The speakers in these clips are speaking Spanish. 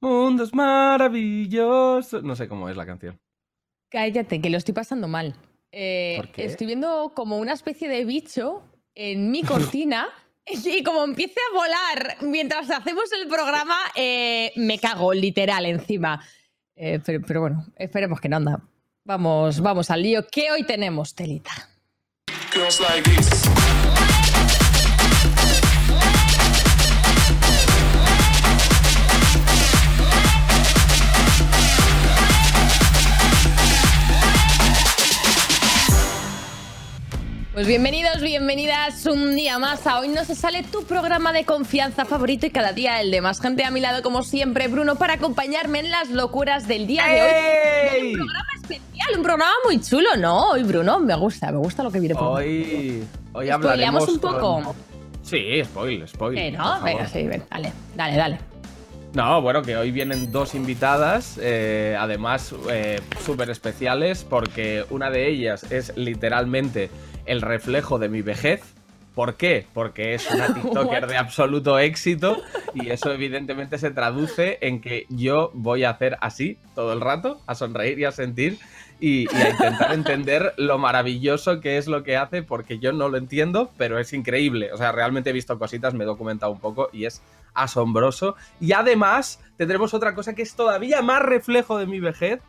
Mundos maravillosos. No sé cómo es la canción. Cállate, que lo estoy pasando mal. Eh, ¿Por qué? Estoy viendo como una especie de bicho en mi cortina y como empiece a volar mientras hacemos el programa, eh, me cago literal encima. Eh, pero, bueno, esperemos que no anda. Vamos, vamos al lío, que hoy tenemos telita. Like this. Pues bienvenidos, bienvenidas un día más a Hoy no se sale tu programa de confianza favorito y cada día el de más gente a mi lado como siempre, Bruno, para acompañarme en las locuras del día de hoy. ¡Ey! Un programa especial, un programa muy chulo, ¿no? Hoy, Bruno, me gusta, me gusta lo que viene por Hoy, hoy hablaremos un poco. con- Sí, spoil, spoil. Por ¿no? Venga, sí, ven, dale, dale, dale. No, bueno, que hoy vienen dos invitadas, eh, además eh, súper especiales, porque una de ellas es literalmente el reflejo de mi vejez. ¿Por qué? Porque es una TikToker de absoluto éxito y eso evidentemente se traduce en que yo voy a hacer así todo el rato, a sonreír y a sentir y, y a intentar entender lo maravilloso que es lo que hace, porque yo no lo entiendo, pero es increíble. O sea, realmente he visto cositas, me he documentado un poco y es asombroso. Y además tendremos otra cosa que es todavía más reflejo de mi vejez,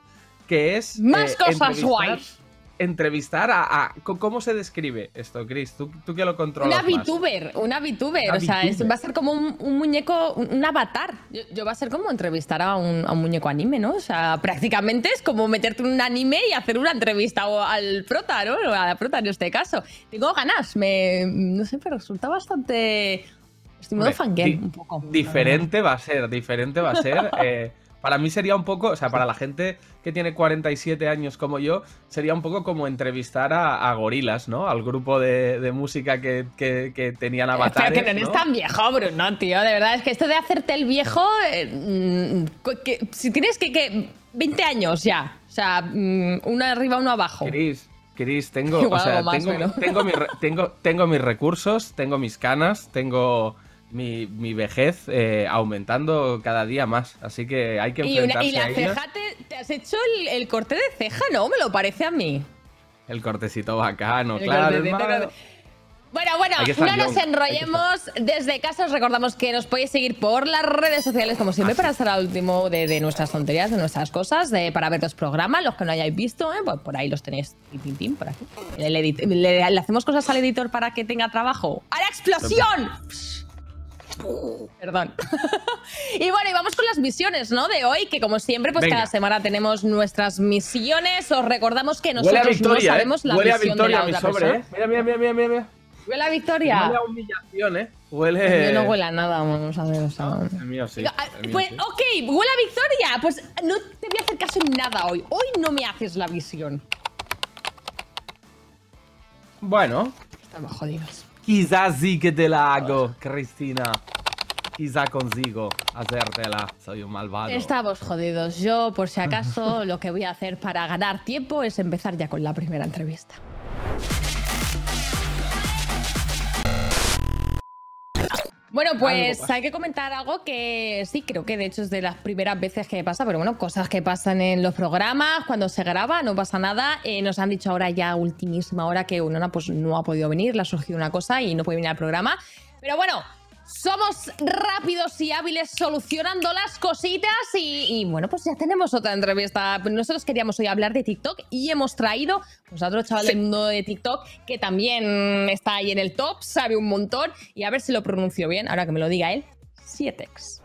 que es... Más eh, cosas guays. Entrevistar a, ¿Cómo se describe esto, Chris? ¿Tú, tú que lo controlas Una más? VTuber, una VTuber, Una o sea, es- va a ser como un, un muñeco, un, un avatar. Yo, yo va a ser como entrevistar a un, a un muñeco anime, ¿no? O sea, prácticamente es como meterte en un anime y hacer una entrevista al prota, ¿no? O a la prota en este caso. Tengo ganas, me, no sé, pero resulta bastante... Fangirl di- un poco. Diferente va a ser, diferente va a ser. eh, para mí sería un poco, o sea, para la gente que tiene 47 años como yo, sería un poco como entrevistar a, a gorilas, ¿no? Al grupo de, de música que, que- que tenían avatares. que no tan viejo, Bruno, tío. De verdad, es que esto de hacerte el viejo. eh, mm, que- si tienes que, que. 20 años ya. O sea, mm, uno arriba, uno abajo. Chris, Chris, tengo, o sea, más, tengo, pero- tengo, mi tengo, tengo mis recursos, tengo mis canas, tengo mi, mi vejez eh, aumentando cada día más. Así que hay que Y, una- enfrentarse y la a ella. ceja, te, te has hecho el, el corte de ceja, ¿no? Me lo parece a mí. El cortecito bacano, El claro, cortecito, Bueno, bueno, no nos young, enrollemos. Desde casa os recordamos que nos podéis seguir por las redes sociales, como siempre, para estar al último de, de nuestras tonterías, de nuestras cosas, de, para ver los programas, los que no hayáis visto, ¿eh? pues por ahí los tenéis. Pim, pim, por aquí. Le, le hacemos cosas al editor para que tenga trabajo. ¡A la explosión! Perdón. y bueno, y vamos con las misiones, ¿no? De hoy, que como siempre, pues Venga. cada semana tenemos nuestras misiones. Os recordamos que nosotros victoria, no sabemos ¿eh? la Huele a de victoria la mi sobre, persona. ¿eh? Mira, mira, mira, mira, mira. Huele a victoria. Huele a humillación, ¿eh? Huele... Yo no huele a nada, vamos a ver. o sea. El mío sí. Ah, el mío pues, sí. ok, huele a victoria. Pues no te voy a hacer caso en nada hoy. Hoy no me haces la visión. Bueno, Estamos jodidos. Quizás sí que te la hago, Cristina. Quizá consigo hacértela. Soy un malvado. Estamos jodidos. Yo, por si acaso, lo que voy a hacer para ganar tiempo es empezar ya con la primera entrevista. Bueno, pues hay que comentar algo que sí, creo que de hecho es de las primeras veces que pasa, pero bueno, cosas que pasan en los programas, cuando se graba, no pasa nada. Eh, nos han dicho ahora ya ultimísima hora que Unona pues no ha podido venir, le ha surgido una cosa y no puede venir al programa. Pero bueno, somos rápidos y hábiles solucionando las cositas y, y, bueno, pues ya tenemos otra entrevista. Nosotros queríamos hoy hablar de TikTok y hemos traído pues, a otro chaval del mundo de TikTok que también está ahí en el top, sabe un montón y a ver si lo pronuncio bien, ahora que me lo diga él, Sietex.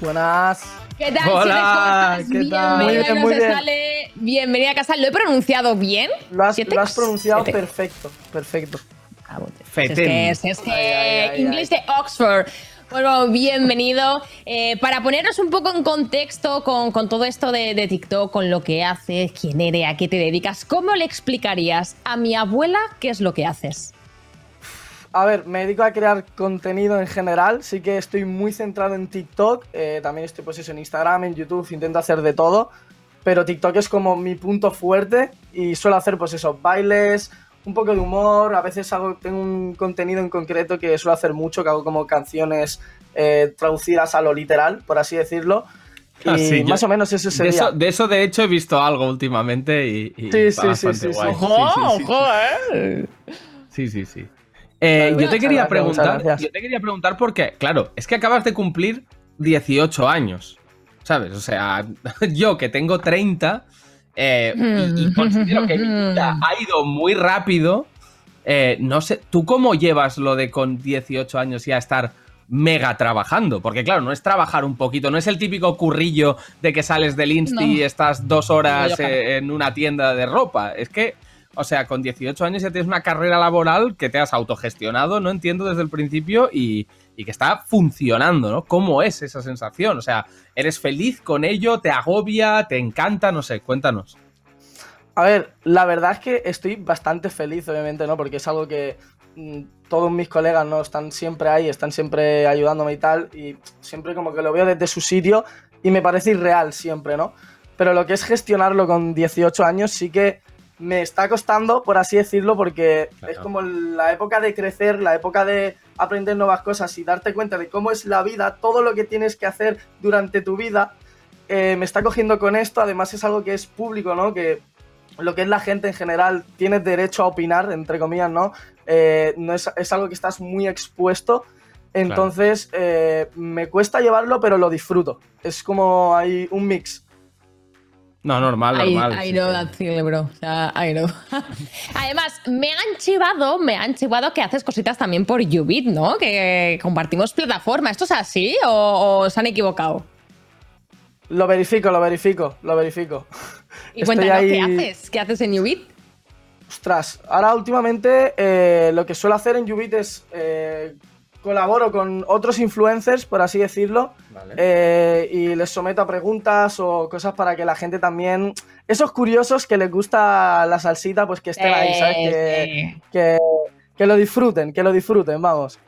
Buenas. ¿Qué tal, Hola, ¿qué tal? Muy bien, a muy bien. Sale. Bienvenida a casa. ¿Lo he pronunciado bien? Lo has, Sietex. lo has pronunciado perfecto, perfecto. Ah, bueno, Es que, es, es que Ay, ay, ay, inglés de Oxford. Bueno, bienvenido. Eh, para ponernos un poco en contexto con, con todo esto de, de TikTok, con lo que haces, quién eres, a qué te dedicas, ¿cómo le explicarías a mi abuela qué es lo que haces? A ver, me dedico a crear contenido en general, sí que estoy muy centrado en TikTok, eh, también estoy pues eso, en Instagram, en YouTube, intento hacer de todo. pero TikTok es como mi punto fuerte y suelo hacer pues eso, bailes, un poco de humor, a veces hago, tengo un contenido en concreto que suelo hacer mucho, que hago como canciones eh, traducidas a lo literal, por así decirlo. Y Ah, sí, yo- más o menos ese De sería. eso, de eso, de hecho, he visto algo últimamente y, y Sí, está sí, sí, bastante sí, sí. guay. ¡Ojo, Sí, sí, sí, ojo, eh! Sí, sí, sí. Eh, yo te quería gracias, preguntar, yo te quería preguntar porque, claro, es que acabas de cumplir 18 años, ¿sabes? O sea, yo que tengo 30 eh, y, y considero que mi vida ha ido muy rápido. eh, no sé, ¿tú cómo llevas lo de con 18 años ya estar mega trabajando? Porque claro, no es trabajar un poquito, no es el típico currillo de que sales del Insti No. y estás dos horas No, eh, en una tienda de ropa. Es que, o sea, con 18 años ya tienes una carrera laboral que te has autogestionado, no entiendo desde el principio y, que está funcionando, ¿no? ¿Cómo es esa sensación? O sea, ¿eres feliz con ello? ¿Te agobia? ¿Te encanta? No sé, cuéntanos. A ver, la verdad es que estoy bastante feliz, obviamente, ¿no? Porque es algo que mm, todos mis colegas, ¿no? Están siempre ahí, están siempre ayudándome y tal, y siempre como que lo veo desde su sitio y me parece irreal siempre, ¿no? Pero lo que es gestionarlo con 18 años sí que me está costando, por así decirlo, porque Claro. es como la época de crecer, la época de aprender nuevas cosas y darte cuenta de cómo es la vida, todo lo que tienes que hacer durante tu vida. eh, me está cogiendo con esto, además es algo que es público, ¿no? Que lo que es la gente en general tiene derecho a opinar, entre comillas, ¿no? Eh, no es, es algo que estás muy expuesto. Entonces, eh, me cuesta llevarlo, pero lo disfruto. Es como hay un mix. No, normal, I, normal. I sí, know sí. that feeling, bro. O sea, I know. Además, me han chivado, me han chivado que haces cositas también por Ubit, ¿no? Que compartimos plataforma. ¿Esto es así o, o se han equivocado? Lo verifico, lo verifico, lo verifico. Y Estoy cuéntanos, ¿qué haces? ¿Qué haces en Ubit? Ostras, ahora últimamente eh, lo que suelo hacer en Ubit es eh, colaboro con otros influencers, por así decirlo, Vale. eh, y les someto a preguntas o cosas para que la gente también, esos curiosos que les gusta la salsita, pues que estén ahí, ¿sabes? Que, Eh, que, que lo disfruten, que lo disfruten, vamos.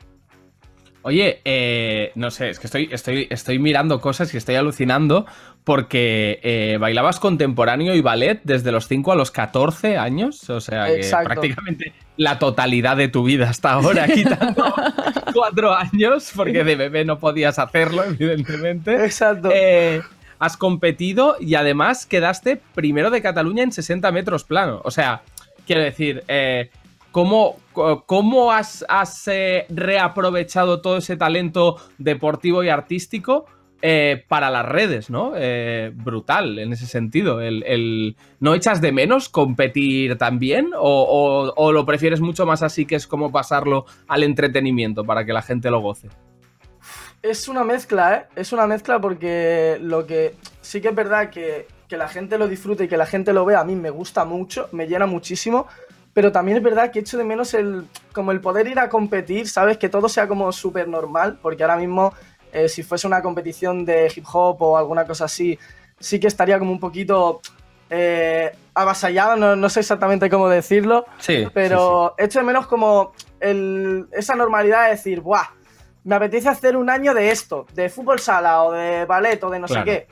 Oye, eh, no sé, es que estoy, estoy, estoy mirando cosas y estoy alucinando porque eh, bailabas contemporáneo y ballet desde los 5 a los 14 años, o sea que Exacto. prácticamente la totalidad de tu vida hasta ahora, quitando cuatro años, porque de bebé no podías hacerlo, evidentemente. Exacto. Eh, has competido y además quedaste primero de Cataluña en 60 metros plano. O sea, quiero decir, eh, ¿cómo, cómo has, has, eh, reaprovechado todo ese talento deportivo y artístico eh, para las redes, ¿no? Eh, brutal en ese sentido. ¿No echas de menos competir también? O, o- o lo prefieres mucho más así que es como pasarlo al entretenimiento para que la gente lo goce? Es una mezcla, ¿eh? Es una mezcla porque lo que sí que es verdad que, que la gente lo disfrute y que la gente lo vea, a mí me gusta mucho, me llena muchísimo, pero también es verdad que echo de menos el, como el poder ir a competir, ¿sabes? Que todo sea como súper normal, porque ahora mismo eh, si fuese una competición de hip hop o alguna cosa así, sí que estaría como un poquito eh, avasallado, no, no sé exactamente cómo decirlo, Sí. pero echo de menos como el- esa normalidad de decir, ¡buah! Me apetece hacer un año de esto, de fútbol sala o de ballet o de no Claro. sé qué.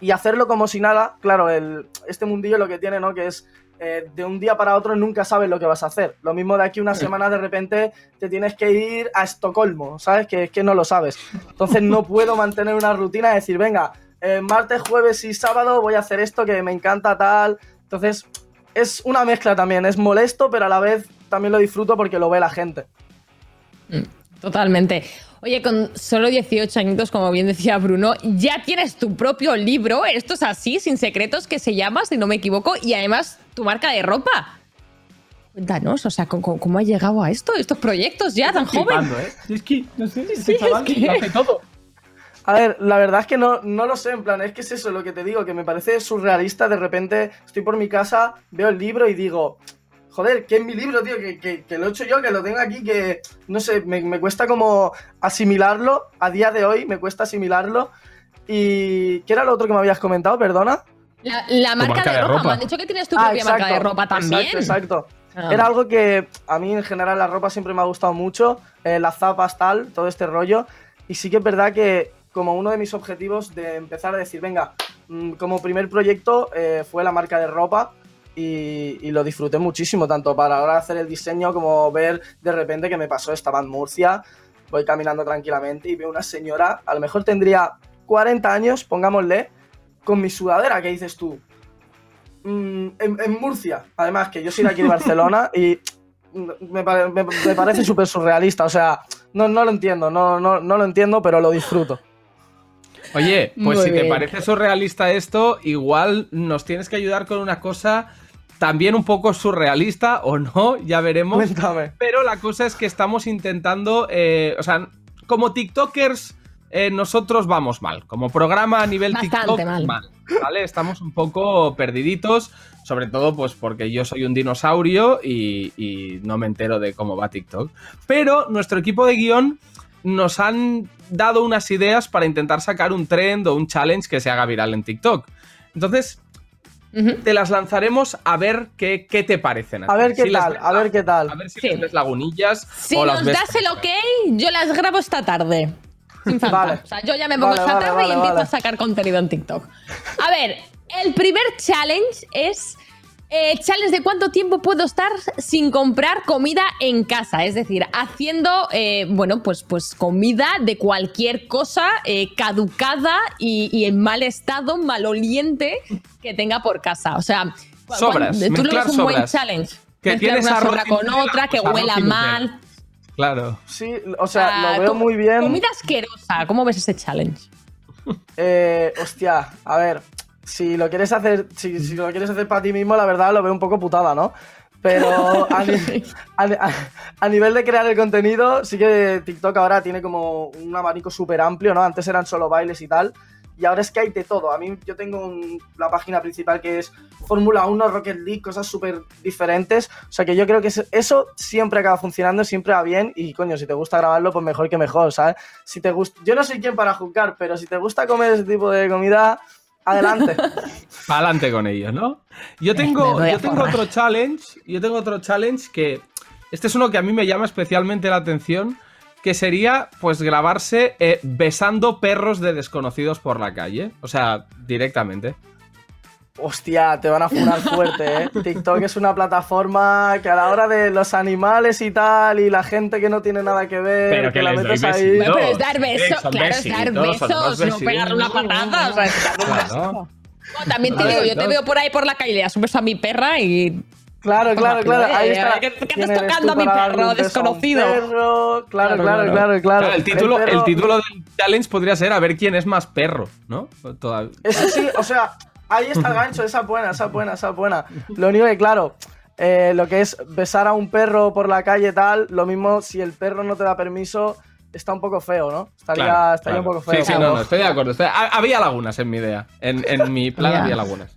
Y hacerlo como si nada, claro, el, este mundillo lo que tiene, ¿no? Que es eh, de un día para otro nunca sabes lo que vas a hacer. Lo mismo de aquí una semana de repente te tienes que ir a Estocolmo, ¿sabes? Que es que no lo sabes. Entonces no puedo mantener una rutina de decir, venga, eh, martes, jueves y sábado voy a hacer esto que me encanta tal. Entonces es una mezcla también, es molesto, pero a la vez también lo disfruto porque lo ve la gente. Totalmente. Oye, con solo 18 añitos, como bien decía Bruno, ya tienes tu propio libro, esto es así, sin secretos, que se llama, si no me equivoco, y además tu marca de ropa. Cuéntanos, o sea, ¿cómo, cómo has llegado a esto, estos proyectos ya tan joven? ¿eh? Es que, no sé, Sí, es que- hace todo. A ver, la verdad es que no, no lo sé, en plan, es que es eso lo que te digo, que me parece surrealista, de repente estoy por mi casa, veo el libro y digo, joder, ¿qué es mi libro, tío? Que, que- que lo he hecho yo, que lo tengo aquí, que, no sé, me, me cuesta como asimilarlo, a día de hoy me cuesta asimilarlo. ¿Y qué era lo otro que me habías comentado, perdona? La, la marca, marca de, de ropa. ropa. me han dicho que tienes tu Ah, propia marca de exacto, ropa también. Exacto, exacto. Ah. Era algo que a mí en general la ropa siempre me ha gustado mucho, eh, las zapas, tal, todo este rollo. Y sí que es verdad que como uno de mis objetivos de empezar a decir, venga, mm, como primer proyecto eh, fue la marca de ropa y, y lo disfruté muchísimo, tanto para ahora hacer el diseño como ver de repente que me pasó, estaba en Murcia, voy caminando tranquilamente y veo una señora, a lo mejor tendría 40 años, pongámosle, con mi sudadera, que dices tú, Mm, en, en Murcia, además que yo soy de aquí de Barcelona y me, pare- me- me parece súper surrealista, o sea, no, no lo entiendo, no, no, no lo entiendo, pero lo disfruto. Oye, pues Muy si te parece surrealista esto, igual nos tienes que ayudar con una cosa también un poco surrealista o no, ya veremos. Cuéntame. Pero la cosa es que estamos intentando, eh, o sea, como TikTokers, eh, nosotros vamos mal. Como programa a nivel Bastante TikTok, mal. ¿vale? Estamos un poco perdiditos, sobre todo pues porque yo soy un dinosaurio y, y no me entero de cómo va TikTok. Pero nuestro equipo de guion nos han dado unas ideas para intentar sacar un trend o un challenge que se haga viral en TikTok. Entonces, Te las lanzaremos a ver qué, qué te parecen. A ver ti. qué Si tal, ves a ver qué tal. a ver si Sí. les ves lagunillas Si o nos las ves. das el ok, yo las grabo esta tarde. Sin falta. Vale. O sea, yo ya me pongo Vale, esta vale, tarde vale, y empiezo vale. a sacar contenido en TikTok. A ver, el primer challenge es. Eh, challenge de cuánto tiempo puedo estar sin comprar comida en casa. Es decir, haciendo, eh, bueno, pues, pues comida de cualquier cosa eh, caducada y, y en mal estado, maloliente que tenga por casa. O sea, Sobras, tú lo ves un buen sobras. challenge. Que Mezclar tienes una sobra con otra, que pues huela mal. Claro. Sí, o sea, Ah, lo veo muy bien. Comida asquerosa. ¿Cómo ves ese challenge? Eh, hostia, a ver, si lo quieres hacer, si, si lo quieres hacer para ti mismo, la verdad lo veo un poco putada, ¿no? Pero a, ni- a- a- a nivel de crear el contenido, sí que TikTok ahora tiene como un abanico súper amplio, ¿no? Antes eran solo bailes y tal. Y ahora es que hay de todo. A mí yo tengo un- la página principal que es Fórmula 1, Rocket League, cosas súper diferentes. O sea que yo creo que eso- eso siempre acaba funcionando, siempre va bien. Y coño, si te gusta grabarlo, pues mejor que mejor, ¿sabes? Si te gusta, yo no soy quien para juzgar, pero si te gusta comer ese tipo de comida, adelante. Para adelante con ellos, ¿no? Yo tengo, yo tengo otro challenge. Yo tengo otro challenge que. Este es uno que a mí me llama especialmente la atención. Que sería, pues, grabarse eh, besando perros de desconocidos por la calle. O sea, directamente. Hostia, te van a funar fuerte, ¿eh? TikTok es una plataforma que a la hora de los animales y tal, y la gente que no tiene nada que ver, Pero que, que la metes ahí. Bueno, pero es dar besos, claro, es dar besos, no pegarle una patada. O sea, es dar Claro. No, también te digo, yo te veo por ahí por la calle, le das un beso a mi perra y. Claro, claro, claro. Ahí está. ¿qué- qué ¿Quién estás tocando a mi perro desconocido? perro? Claro, Claro, claro, claro. claro, claro. Claro, el, título, el perro- título del challenge podría ser a ver quién es más perro, ¿no? Eso sí, o sea, ahí está el gancho, esa es buena, esa es buena, esa es buena. Lo único que, claro, eh, lo que es besar a un perro por la calle tal, lo mismo si el perro no te da permiso, está un poco feo, ¿no? Estaría, Claro, estaría claro. un poco feo. Sí, sí, no, no, estoy de acuerdo. estoy- había lagunas en mi idea. En, en mi plan había lagunas.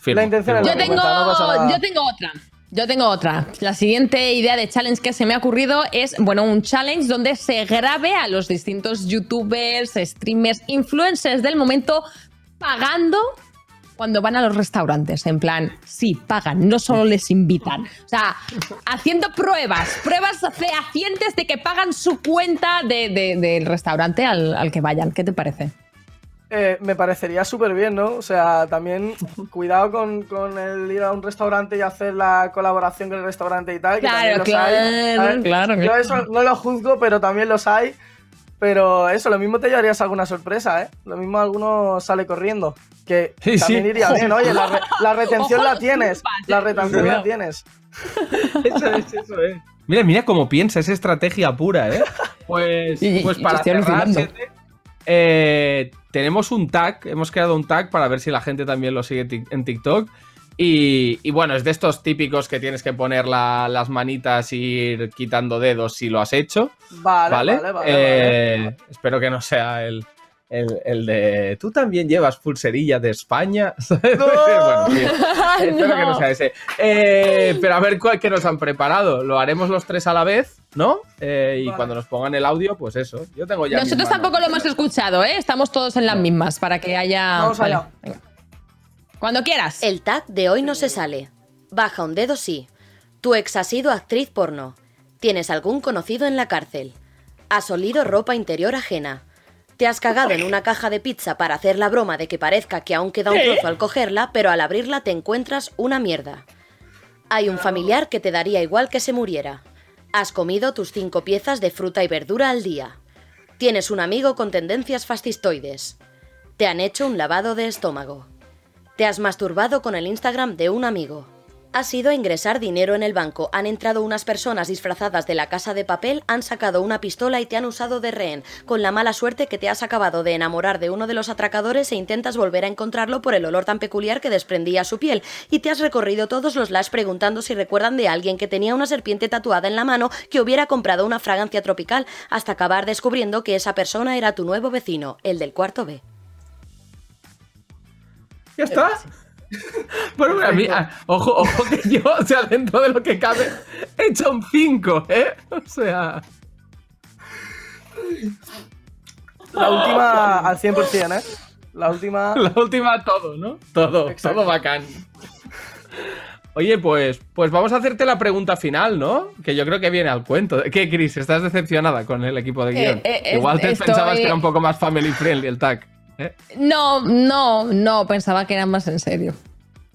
Firmo, La intención es firmo. Yo tengo, cuenta, no yo tengo otra. Yo tengo otra. La siguiente idea de challenge que se me ha ocurrido es, bueno, un challenge donde se grabe a los distintos youtubers, streamers, influencers del momento pagando cuando van a los restaurantes. En plan, sí, pagan, no solo les invitan. O sea, haciendo pruebas, pruebas fehacientes de que pagan su cuenta de- de- del restaurante al, al que vayan. ¿Qué te parece? Eh, me parecería súper bien, ¿no? O sea, también cuidado con, con el ir a un restaurante y hacer la colaboración con el restaurante y tal. que Claro, los claro, hay, ¿sabes? claro, Yo claro. eso no lo juzgo, pero también los hay. Pero eso, lo mismo te llevarías alguna sorpresa, ¿eh? Lo mismo alguno sale corriendo. Que Sí, también sí. iría bien, oye, la, re- la retención Ojo, la tienes. La retención la tienes. Eso es, eso es. Mira, mira cómo piensa, es estrategia pura, ¿eh? Pues, Y- pues para cerrar, eh, tenemos un tag, hemos creado un tag para ver si la gente también lo sigue en TikTok. Y, y bueno, es de estos típicos que tienes que poner la- las manitas y ir quitando dedos si lo has hecho. Vale, ¿Vale? vale, vale. Eh, vale. Espero que no sea el, el- el de. ¿Tú también llevas pulserilla de España? bueno, sí. Espero que no sea ese. Eh, pero a ver cuál que nos han preparado. Lo haremos los tres a la vez, ¿no? Eh, y Vale. cuando nos pongan el audio, pues eso. Yo tengo ya. Nosotros tampoco lo hemos escuchado, ¿eh? Estamos todos en las mismas para que haya. Vamos Vale, allá. venga. Cuando quieras. El tag de hoy no se sale. Baja un dedo sí. Tu ex ha sido actriz porno. Tienes algún conocido en la cárcel. Has olido ropa interior ajena. Te has cagado en una caja de pizza para hacer la broma de que parezca que aún queda un trozo al cogerla, pero al abrirla te encuentras una mierda. Hay un familiar que te daría igual que se muriera. Has comido tus cinco piezas de fruta y verdura al día. Tienes un amigo con tendencias fascistoides. Te han hecho un lavado de estómago. Te has masturbado con el Instagram de un amigo. Has ido a ingresar dinero en el banco. Han entrado unas personas disfrazadas de la casa de papel, han sacado una pistola y te han usado de rehén, con la mala suerte que te has acabado de enamorar de uno de los atracadores e intentas volver a encontrarlo por el olor tan peculiar que desprendía su piel, y te has recorrido todos los lash preguntando si recuerdan de alguien que tenía una serpiente tatuada en la mano que hubiera comprado una fragancia tropical, hasta acabar descubriendo que esa persona era tu nuevo vecino, el del cuarto B. ¿Ya está? Bueno, a mí, a- ojo, ojo que yo, o sea, dentro de lo que cabe, he hecho un 5, ¿eh? O sea. La última al 100%, ¿eh? La última. La última todo, ¿no? Todo, Exacto. todo bacán. Oye, pues, pues vamos a hacerte la pregunta final, ¿no? Que yo creo que viene al cuento. ¿Qué, Chris? ¿Estás decepcionada con el equipo de Eh, guion? eh, Igual te estoy- pensabas que era un poco más family friendly el tag. ¿Eh? No, no, no, pensaba que era más en serio.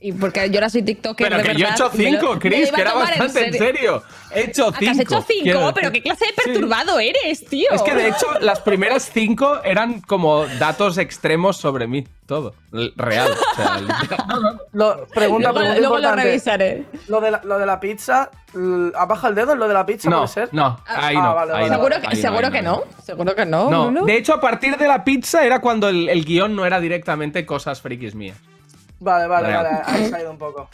Y porque yo ahora soy TikToker. Pero de que yo he verdad, hecho me lo- 5, me Chris, que era bastante en serio. He hecho ¿A que 5. has hecho cinco? Pero qué clase de perturbado eres, tío. Es que de hecho las primeras 5 eran como datos extremos sobre mí. Todo. Real. O sea. Lo- pregunta, Luego, pregunta luego lo revisaré. Lo de, la, lo de la pizza, l- ¿ha bajado el dedo en lo de la pizza? No, ¿Puede ser? no, ahí Ah, no. vale, ahí vale. no, Seguro, que, ahí no, seguro que no. Seguro que no. No, Bruno. de hecho, a partir de la pizza era cuando el, el guion no era directamente cosas frikis mías. Vale, vale, Real. vale. Ahí se ha ido un poco.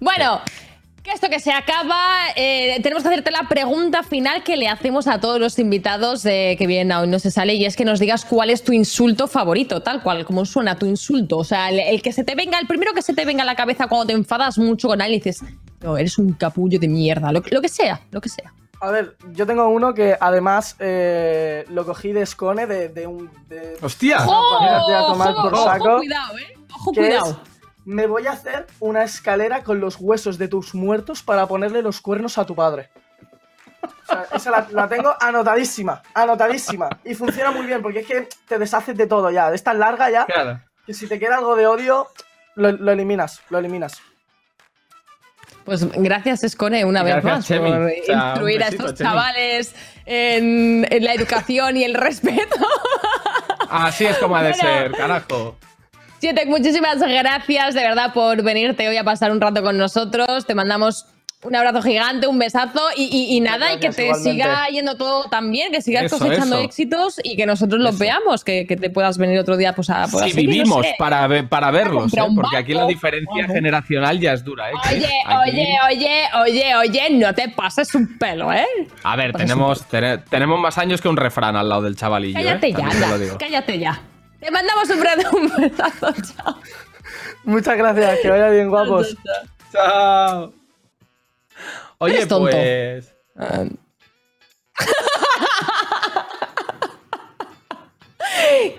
Bueno, que esto que se acaba, eh, tenemos que hacerte la pregunta final que le hacemos a todos los invitados eh, que vienen a Hoy No Se Sale y es que nos digas cuál es tu insulto favorito, tal cual, como suena tu insulto. O sea, el, el que se te venga, el primero que se te venga a la cabeza cuando te enfadas mucho con alguien y dices, no, eres un capullo de mierda, lo, que- lo que sea, lo que sea. A ver, yo tengo uno que además eh, lo cogí de Scone, de, de un. de- ¡Hostia! Tomar por saco. cuidado, eh. Ojo, que cuidado. es, me voy a hacer una escalera con los huesos de tus muertos para ponerle los cuernos a tu padre. O sea, esa la, la tengo anotadísima, anotadísima. Y funciona muy bien, porque es que te deshaces de todo ya. Es tan larga ya Claro. que si te queda algo de odio, lo, lo eliminas, lo eliminas. Pues gracias, Escone, una vez Gracias, más Chemi. por O sea, un instruir a estos Chemi. chavales en, en la educación y el respeto. Así es como ha de Bueno. ser, carajo. Siete, muchísimas gracias de verdad por venirte hoy a pasar un rato con nosotros. Te mandamos un abrazo gigante, un besazo y, y- y nada, y que Gracias, te igualmente. siga yendo todo tan bien, que sigas Eso, cosechando eso. éxitos y que nosotros los Eso. veamos, que, que te puedas venir otro día pues, a, pues, Si seguir, no vivimos sé. para, para verlos, ¿eh? porque aquí la diferencia generacional ya es dura. ¿eh? Oye, Aquí- oye, oye, oye, oye, no te pases un pelo, ¿eh? A ver, tenemos, tene- tenemos más años que un refrán al lado del chavalillo. ¿eh? Cállate ya, También te lo digo. cállate ya. Te mandamos un beso, un besazo, chao. Muchas gracias, que vaya bien, guapos. Chao. Oye, tonto. pues. Ah.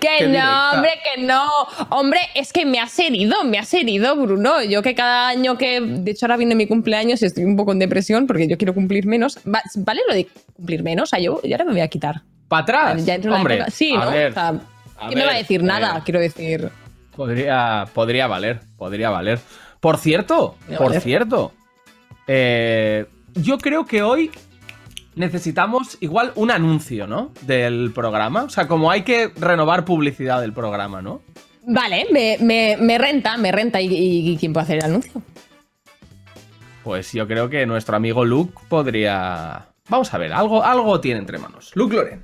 Que Qué no, directa. hombre, que no. Hombre, es que me has herido, me has herido, Bruno. Yo que cada año que. De hecho, ahora viene mi cumpleaños y estoy un poco en depresión porque yo quiero cumplir menos. Va- ¿Vale lo de cumplir menos? O sea, yo, yo ahora me voy a quitar. ¿Para atrás? Ya entro en la Hombre, Sí, a ¿no? ver, o sea, a ¿quién me va a decir nada? Quiero decir. Podría, podría valer, podría valer. Por cierto, Podría por valer. cierto, eh, yo creo que hoy necesitamos igual un anuncio, ¿no? Del programa. O sea, como hay que renovar publicidad del programa, ¿no? Vale, me, me- me renta, me renta. ¿Y, y- y quién puede hacer el anuncio? Pues yo creo que nuestro amigo Luke podría. Vamos a ver, algo, algo tiene entre manos. Luke Loren.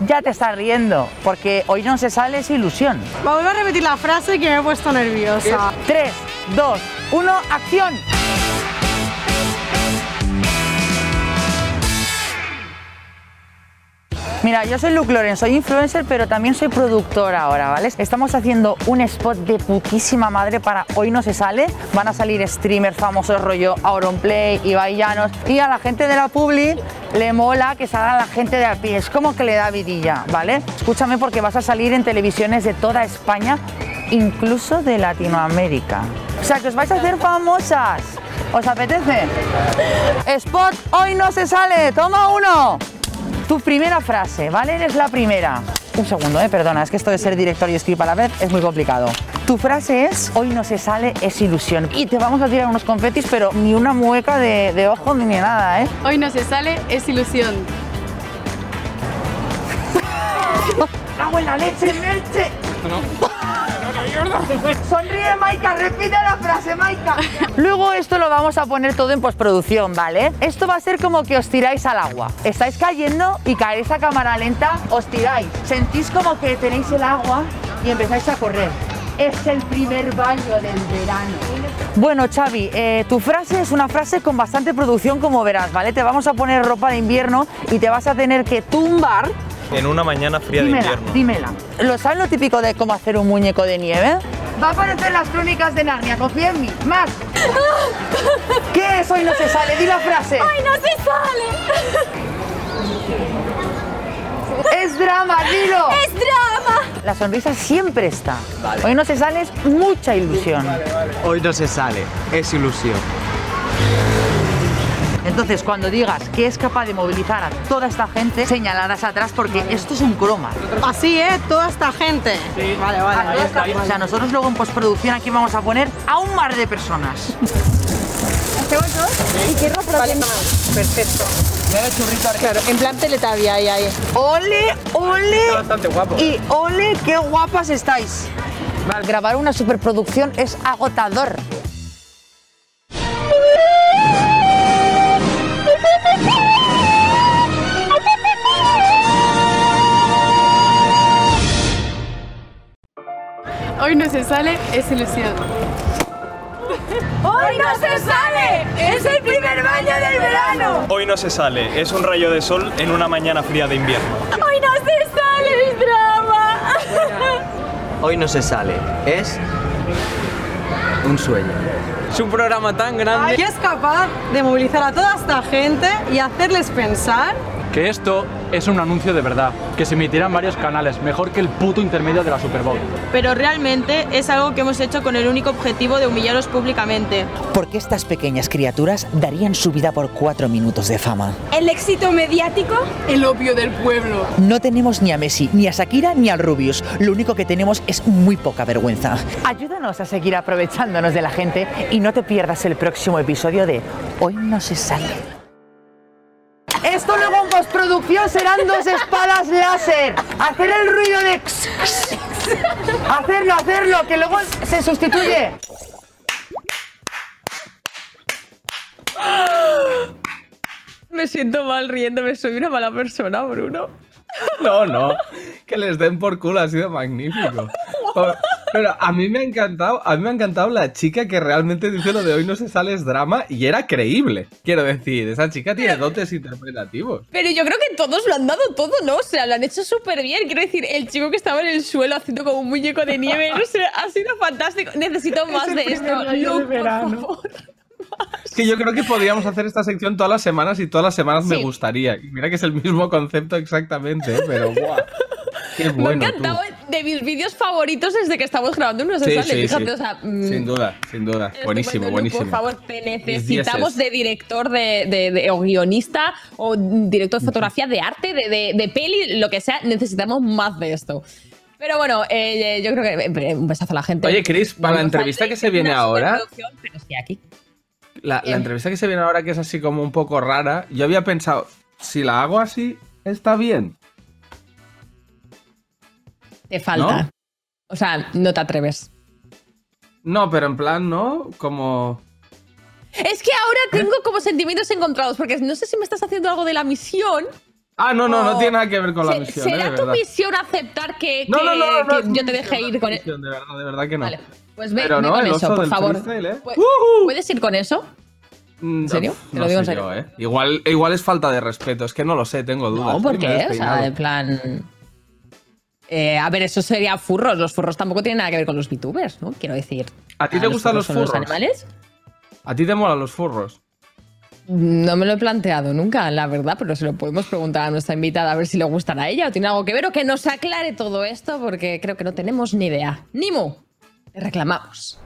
Ya te estás riendo, porque hoy no se sale es ilusión. Vuelvo a repetir la frase que me he puesto nerviosa. 3, 2, 1, acción. Mira, yo soy Luke Loren, soy influencer, pero también soy productora ahora, ¿vale? Estamos haciendo un spot de putísima madre para Hoy No Se Sale. Van a salir streamers famosos rollo Auronplay, Ibai Llanos. Y a la gente de la Publi le mola que salga la gente de a pie. Es como que le da vidilla, ¿vale? Escúchame porque vas a salir en televisiones de toda España, incluso de Latinoamérica. O sea, que os vais a hacer famosas. ¿Os apetece? Spot Hoy No Se Sale. Toma uno. Tu primera frase, ¿vale? Eres la primera. Un segundo, eh, perdona, es que esto de ser director y script a la vez es muy complicado. Tu frase es, hoy no se sale, es ilusión. Y te vamos a tirar unos confetis, pero ni una mueca de, de ojo ni nada, ¿eh? Hoy no se sale, es ilusión. ¡Cago en la leche, Merche! Sonríe, Maika, repite la frase, Maika. Luego esto lo vamos a poner todo en postproducción, ¿vale? Esto va a ser como que os tiráis al agua. Estáis cayendo y caéis a cámara lenta, os tiráis. Sentís como que tenéis el agua y empezáis a correr. Es el primer baño del verano. Bueno, Xavi, eh, tu frase es una frase con bastante producción, como verás, ¿vale? Te vamos a poner ropa de invierno y te vas a tener que tumbar En una mañana fría de invierno. dímela. ¿Lo sabes lo típico de cómo hacer un muñeco de nieve? Va a aparecer las crónicas de Narnia, confía en mí. Más. ¿Qué es hoy no se sale? Di la frase. ¡Ay, no se sale! Es drama, dilo. ¡Es drama! La sonrisa siempre está. Hoy no se sale es mucha ilusión. Hoy no se sale, es ilusión. Entonces, cuando digas que es capaz de movilizar a toda esta gente, señalarás atrás porque esto es un croma. Así, ¿eh? Toda esta gente. Vale, vale. ahí está. O sea, nosotros luego en postproducción aquí vamos a poner a un mar de personas. Perfecto. Claro, en plan teletabia ahí, ahí. ¡Ole, ole! Bastante guapo. Y ole, qué guapas estáis. Grabar una superproducción es agotador. Hoy no se sale, es ilusión. ¡Hoy no se sale! ¡Es el primer baño del verano! Hoy no se sale, es un rayo de sol en una mañana fría de invierno. ¡Hoy no se sale! ¡Es drama! Hoy no se sale, es un sueño. Es un programa tan grande. Y es capaz de movilizar a toda esta gente y hacerles pensar Que esto es un anuncio de verdad, que se emitirá en varios canales, mejor que el puto intermedio de la Super Bowl. pero realmente es algo que hemos hecho con el único objetivo de humillaros públicamente. Porque estas pequeñas criaturas darían su vida por cuatro minutos de fama. ¿El éxito mediático? El opio del pueblo. No tenemos ni a Messi, ni a Shakira, ni al Rubius. Lo único que tenemos es muy poca vergüenza. Ayúdanos a seguir aprovechándonos de la gente y no te pierdas el próximo episodio de Hoy no se sale. Esto luego en postproducción serán dos espadas láser. Hacer el ruido de... Hacerlo, hacerlo, que luego se sustituye. Me siento mal riéndome, soy una mala persona, Bruno. No, no. Que les den por culo, ha sido magnífico. Pero- a mí me ha encantado, a mí me ha encantado la chica que realmente dice lo de hoy no se sale es drama y era creíble. Quiero decir, esa chica tiene dotes interpretativos. Pero yo creo que todos lo han dado todo, ¿no? O sea, lo han hecho súper bien. Quiero decir, el chico que estaba en el suelo haciendo como un muñeco de nieve, no sé, ha sido fantástico. Necesito más de esto. Luke, por favor. Es que yo creo que podríamos hacer esta sección todas las semanas y todas las semanas me gustaría. Y mira que es el mismo concepto exactamente, ¿eh? pero ¡buah! Qué Me ha bueno. tú. encantado de mis vídeos favoritos desde que estamos grabando No se Sí, sale. sí, Fíjate, sí. o sea. mm, Sin duda, sin duda. Buenísimo, buenísimo. Por favor, te necesitamos de director de, de- de- o guionista o director de fotografía, de arte, de, peli, lo que sea. Necesitamos más de esto. Pero bueno, eh, yo creo que eh, un besazo a la gente. Oye, Chris, para la entrevista que se viene ahora, Pero estoy aquí. La, la Bien. entrevista que se viene ahora, que es así como un poco rara, yo había pensado, si la hago así, está bien. Te falta. ¿No? O sea, no te atreves. No, pero en plan, ¿no? Como. Es que ahora tengo como sentimientos encontrados, porque no sé si me estás haciendo algo de la misión. Ah, no, no, no tiene nada que ver con la Se- misión. ¿eh? ¿Será tu verdad. misión aceptar que, No, que- no, no, no, que yo te deje ir con él? De verdad, de verdad que no. Vale. Pues ve, Pero ve no, con eso, por favor. ¿eh? ¿Puedes ir con eso? ¿En serio? Te lo digo en serio. ¿eh? igual, igual es falta de respeto, es que no lo sé, tengo dudas. No, ¿por qué? O sea, en plan. Eh, a ver, eso sería furros. Los furros tampoco tienen nada que ver con los VTubers, ¿no? Quiero decir. ¿A ti te gustan los furros? animales? ¿A ti te molan los furros? No me lo he planteado nunca, la verdad, pero se lo podemos preguntar a nuestra invitada a ver si le gustan a ella o tiene algo que ver o que nos aclare todo esto, porque creo que no tenemos ni idea. Nimu, te reclamamos.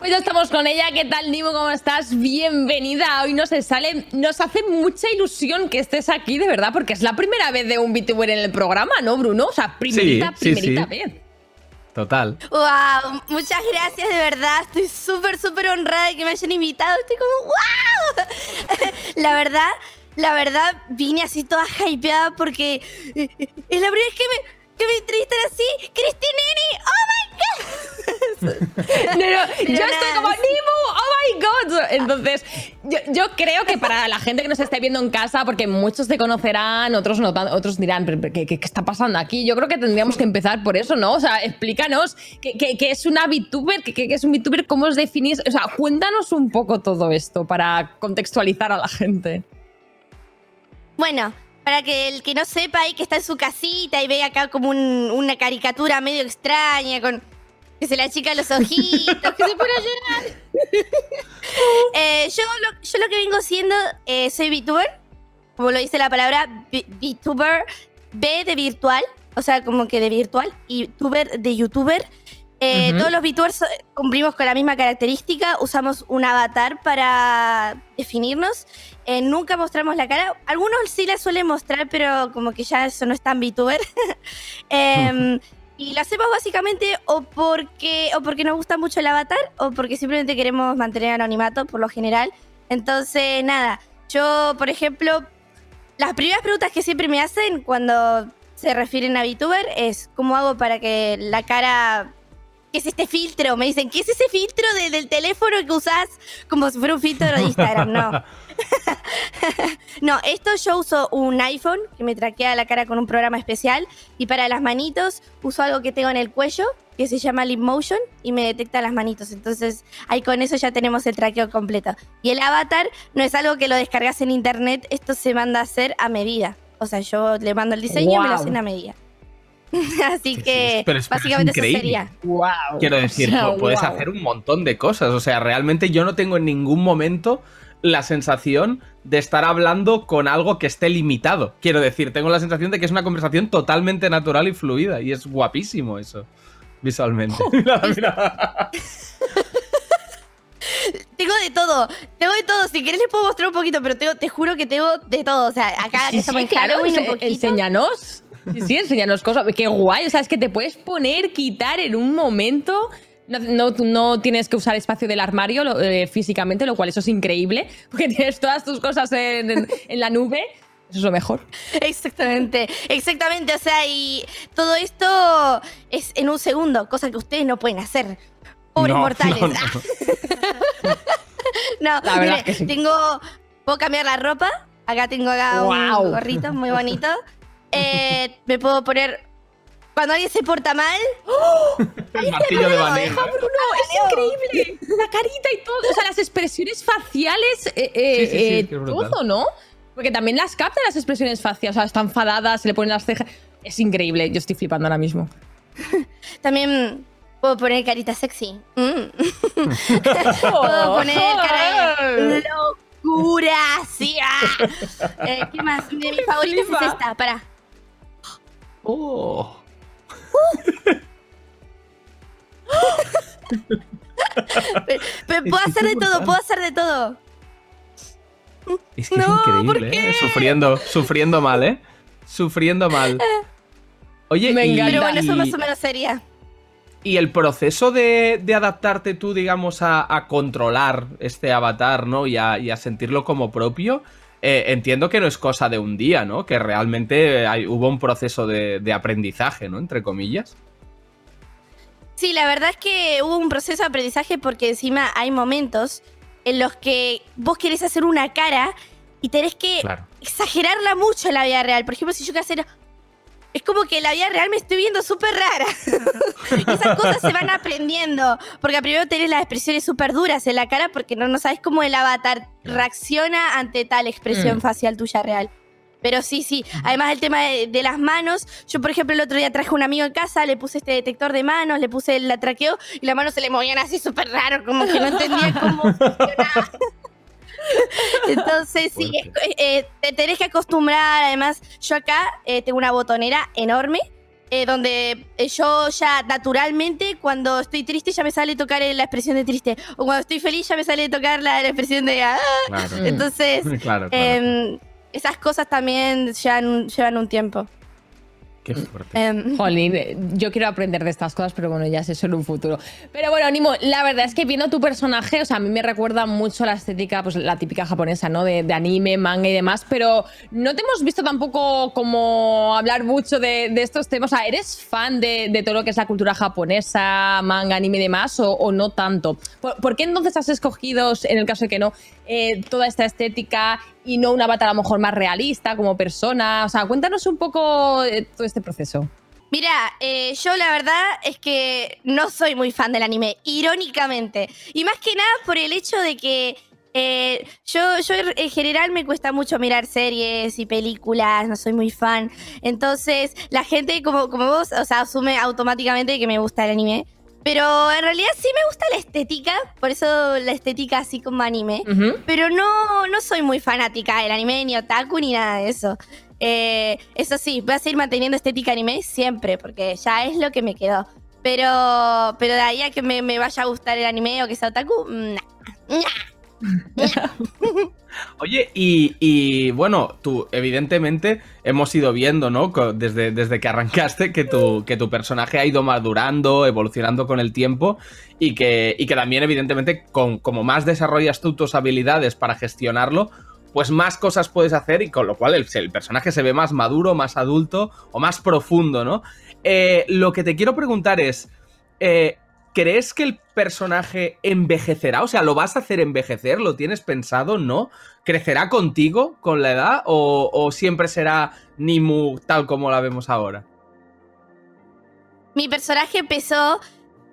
Hoy ya estamos con ella. ¿Qué tal, Nimo? ¿Cómo estás? Bienvenida. Hoy nos sale, nos hace mucha ilusión que estés aquí, de verdad, porque es la primera vez de un VTuber en el programa, ¿no, Bruno? O sea, primerita, Sí, sí, primerita sí. vez. Total. Wow, muchas gracias de verdad. Estoy súper, súper honrada de que me hayan invitado. Estoy como, wow. La verdad, la verdad, vine así toda hypeada porque eh, eh, es la primera vez que me, que me entrevistan así. ¡Cristinini! ¡Oh my God! No, no, yo estoy como Nimo, oh my god. Entonces, yo, yo creo que para la gente que nos esté viendo en casa, porque muchos te conocerán, otros no, otros dirán, "¿Pero ¿qué, qué, qué está pasando aquí? Yo creo que tendríamos que empezar por eso, ¿no? O sea, explícanos qué, qué- es una VTuber, qué es un VTuber, cómo os definís. O sea, cuéntanos un poco todo esto para contextualizar a la gente. Bueno, para que el que no sepa y que está en su casita y ve acá como un- una caricatura medio extraña con que se le achican los ojitos, que se pone a llorar. Eh, yo, lo, yo lo que vengo siendo, eh, soy VTuber, como lo dice la palabra, VTuber, V de virtual, o sea, como que de virtual, y tuber de YouTuber. Eh. Todos los VTubers cumplimos con la misma característica, usamos un avatar para definirnos. Eh, nunca mostramos la cara. Algunos sí la suelen mostrar, pero como que ya eso no es tan VTuber. Em, y lo hacemos básicamente o porque, o porque nos gusta mucho el avatar o porque simplemente queremos mantener anonimato por lo general. Entonces, nada, yo, por ejemplo, las primeras preguntas que siempre me hacen cuando se refieren a VTuber es ¿cómo hago para que la cara... ¿Qué es este filtro? Me dicen, ¿qué es ese filtro de- del teléfono que usás como si fuera un filtro de Instagram? No. No, esto yo uso un iPhone que me traquea la cara con un programa especial y para las manitos uso algo que tengo en el cuello que se llama Lip Motion y me detecta las manitos. Entonces ahí con eso ya tenemos el traqueo completo. Y el avatar no es algo que lo descargas en internet, esto se manda a hacer a medida. O sea, yo le mando el diseño y me lo hacen a medida. Así que pero es- pero es básicamente eso sería. Wow. Quiero decir, O sea, pu- puedes wow. hacer un montón de cosas. O sea, realmente yo no tengo en ningún momento la sensación de estar hablando con algo que esté limitado. Quiero decir, tengo la sensación de que es una conversación totalmente natural y fluida. Y es guapísimo eso, visualmente. Mira, mira. Tengo de todo, tengo de todo. Si querés les puedo mostrar un poquito, pero tengo, te juro que tengo de todo. O sea, acá que Sí, estamos sí, en claro, un poquito. enséñanos. Sí, sí, enséñanos cosas. Qué guay. O sea, es que te puedes poner, quitar en un momento. No, no, tienes que usar espacio del armario lo- eh, físicamente, lo cual eso es increíble. Porque tienes todas tus cosas en, en- en la nube. Eso es lo mejor. Exactamente, exactamente. O sea, y todo esto es en un segundo, cosa que ustedes no pueden hacer. Pobres No, mortales. no, no. No, La verdad mire, es que sí. tengo. Puedo cambiar la ropa. Acá tengo acá un gorrito muy bonito. Eh, me puedo poner. Cuando alguien se porta mal. El martillo de Vanessa. Bruno, es increíble. La carita y todo. O sea, las expresiones faciales. eh, eh, Sí, sí, sí, eh, todo, ¿no? Porque también las capta las expresiones faciales. O sea, está enfadada, se le ponen las cejas. Es increíble. Yo estoy flipando ahora mismo. También puedo poner carita sexy. Mm. puedo poner cara de locura. Sí, ah. Eh, ¿Qué más? De mis favoritas es esta. Para. Oh. Pero puedo hacer de todo, puedo hacer de todo. Es que es increíble, ¿eh? Sufriendo, sufriendo mal, ¿eh? Sufriendo mal. Oye, Me y. Pero bueno, eso y- más o menos sería. y el proceso de, de adaptarte tú, digamos, a, a controlar este avatar, ¿no? Y a, y a sentirlo como propio, eh, entiendo que no es cosa de un día, ¿no? Que realmente hay- hubo un proceso de, de aprendizaje, ¿no? Entre comillas. Sí, la verdad es que hubo un proceso de aprendizaje porque encima hay momentos en los que vos querés hacer una cara y tenés que Claro. exagerarla mucho en la vida real. Por ejemplo, si yo quiero hacer... Es como que la vida real me estoy viendo súper rara. esas cosas se van aprendiendo. Porque primero tenés las expresiones súper duras en la cara porque no, no sabes cómo el avatar reacciona ante tal expresión Mm. facial tuya real. Pero sí, sí. Además, el tema de, de las manos. Yo, por ejemplo, el otro día traje un amigo en casa, le puse este detector de manos, le puse el traqueo y las manos se le movían así súper raro, como que no entendía cómo funcionaba. Entonces, sí, es- eh, te tenés que acostumbrar. Además, yo acá eh, tengo una botonera enorme eh, donde eh, yo ya naturalmente cuando estoy triste ya me sale tocar la expresión de triste o cuando estoy feliz ya me sale tocar la, la expresión de ah. Claro. entonces Claro, claro. em, esas cosas también llevan llevan un tiempo Qué fuerte. Em, Jolín, eh, yo quiero aprender de estas cosas, pero bueno, ya sé en un futuro. Pero bueno, Nimo, la verdad es que viendo tu personaje, o sea, a mí me recuerda mucho la estética, pues la típica japonesa, ¿no? De, de anime, manga y demás, pero no te hemos visto tampoco como hablar mucho de, de estos temas. O sea, ¿eres fan de, de todo lo que es la cultura japonesa, manga, anime y demás, o, o no tanto? ¿Por, por qué entonces has escogido, en el caso de que no, eh, toda esta estética y no un avatar a lo mejor más realista como persona? O sea, cuéntanos un poco eh, todo este proceso. Mira, eh, yo la verdad es que no soy muy fan del anime, irónicamente. Y más que nada por el hecho de que eh, yo, yo en general me cuesta mucho mirar series y películas, no soy muy fan. Entonces, la gente como, como vos, o sea, asume automáticamente que me gusta el anime. Pero en realidad sí me gusta la estética, por eso la estética así como anime. Pero no, no soy muy fanática del anime, ni otaku, ni nada de eso. Eh, eso sí, voy a seguir manteniendo estética anime siempre, porque ya es lo que me quedó. Pero, pero de ahí a que me, me vaya a gustar el anime o que sea otaku, mm, nah. Nah. Oye, y, y, bueno, tú, evidentemente, hemos ido viendo, ¿no? Desde, desde que arrancaste, que tu, que tu personaje ha ido madurando, evolucionando con el tiempo, y que, y que también, evidentemente, con, como más desarrollas tú tus habilidades para gestionarlo, pues más cosas puedes hacer, y con lo cual el, el personaje se ve más maduro, más adulto o más profundo, ¿no? Eh, lo que te quiero preguntar es. eh, ¿Crees que el personaje envejecerá? O sea, ¿lo vas a hacer envejecer? ¿Lo tienes pensado? ¿No? ¿Crecerá contigo con la edad? ¿O, o siempre será Nimu tal como la vemos ahora? Mi personaje empezó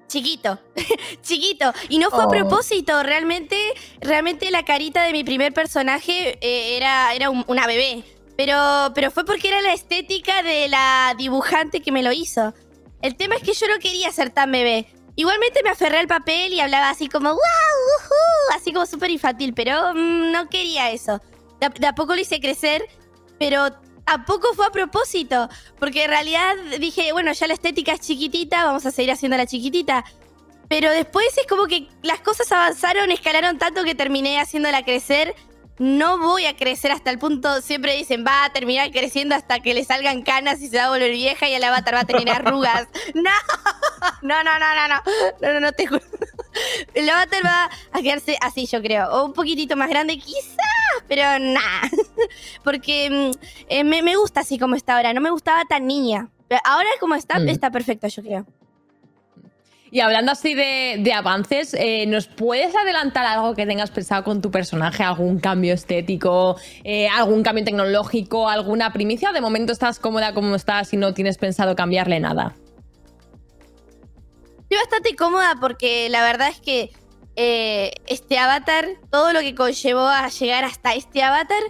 chiquito, chiquito. Y no fue a Oh. propósito, realmente, realmente la carita de mi primer personaje eh, era, era un- una bebé. Pero, pero fue porque era la estética de la dibujante que me lo hizo. El tema es que yo no quería ser tan bebé. Igualmente me aferré al papel y hablaba así como ¡Wow! ujú", así como súper infantil, pero mm, no quería eso. De a, de a poco lo hice crecer, pero tampoco fue a propósito. Porque en realidad dije, bueno, ya la estética es chiquitita, vamos a seguir haciendo la chiquitita. Pero después es como que las cosas avanzaron, escalaron tanto que terminé haciéndola crecer. No voy a crecer hasta el punto, siempre dicen, va a terminar creciendo hasta que le salgan canas y se va a volver vieja y el avatar va a tener arrugas. No, no, no, no, no, no, no, no, no te juro. El avatar va a quedarse así, yo creo. O un poquitito más grande, quizás, pero nada. Porque mm, eh, me, me gusta así como está ahora. No me gustaba tan niña. Ahora como está, Mm. está perfecto, yo creo. Y hablando así de, avances, eh, ¿nos puedes adelantar algo que tengas pensado con tu personaje? ¿Algún cambio estético? eh, ¿Algún cambio tecnológico? ¿Alguna primicia? ¿O de momento estás cómoda como estás y no tienes pensado cambiarle nada? Estoy bastante cómoda porque la verdad es que eh, este avatar, todo lo que conllevó a llegar hasta este avatar,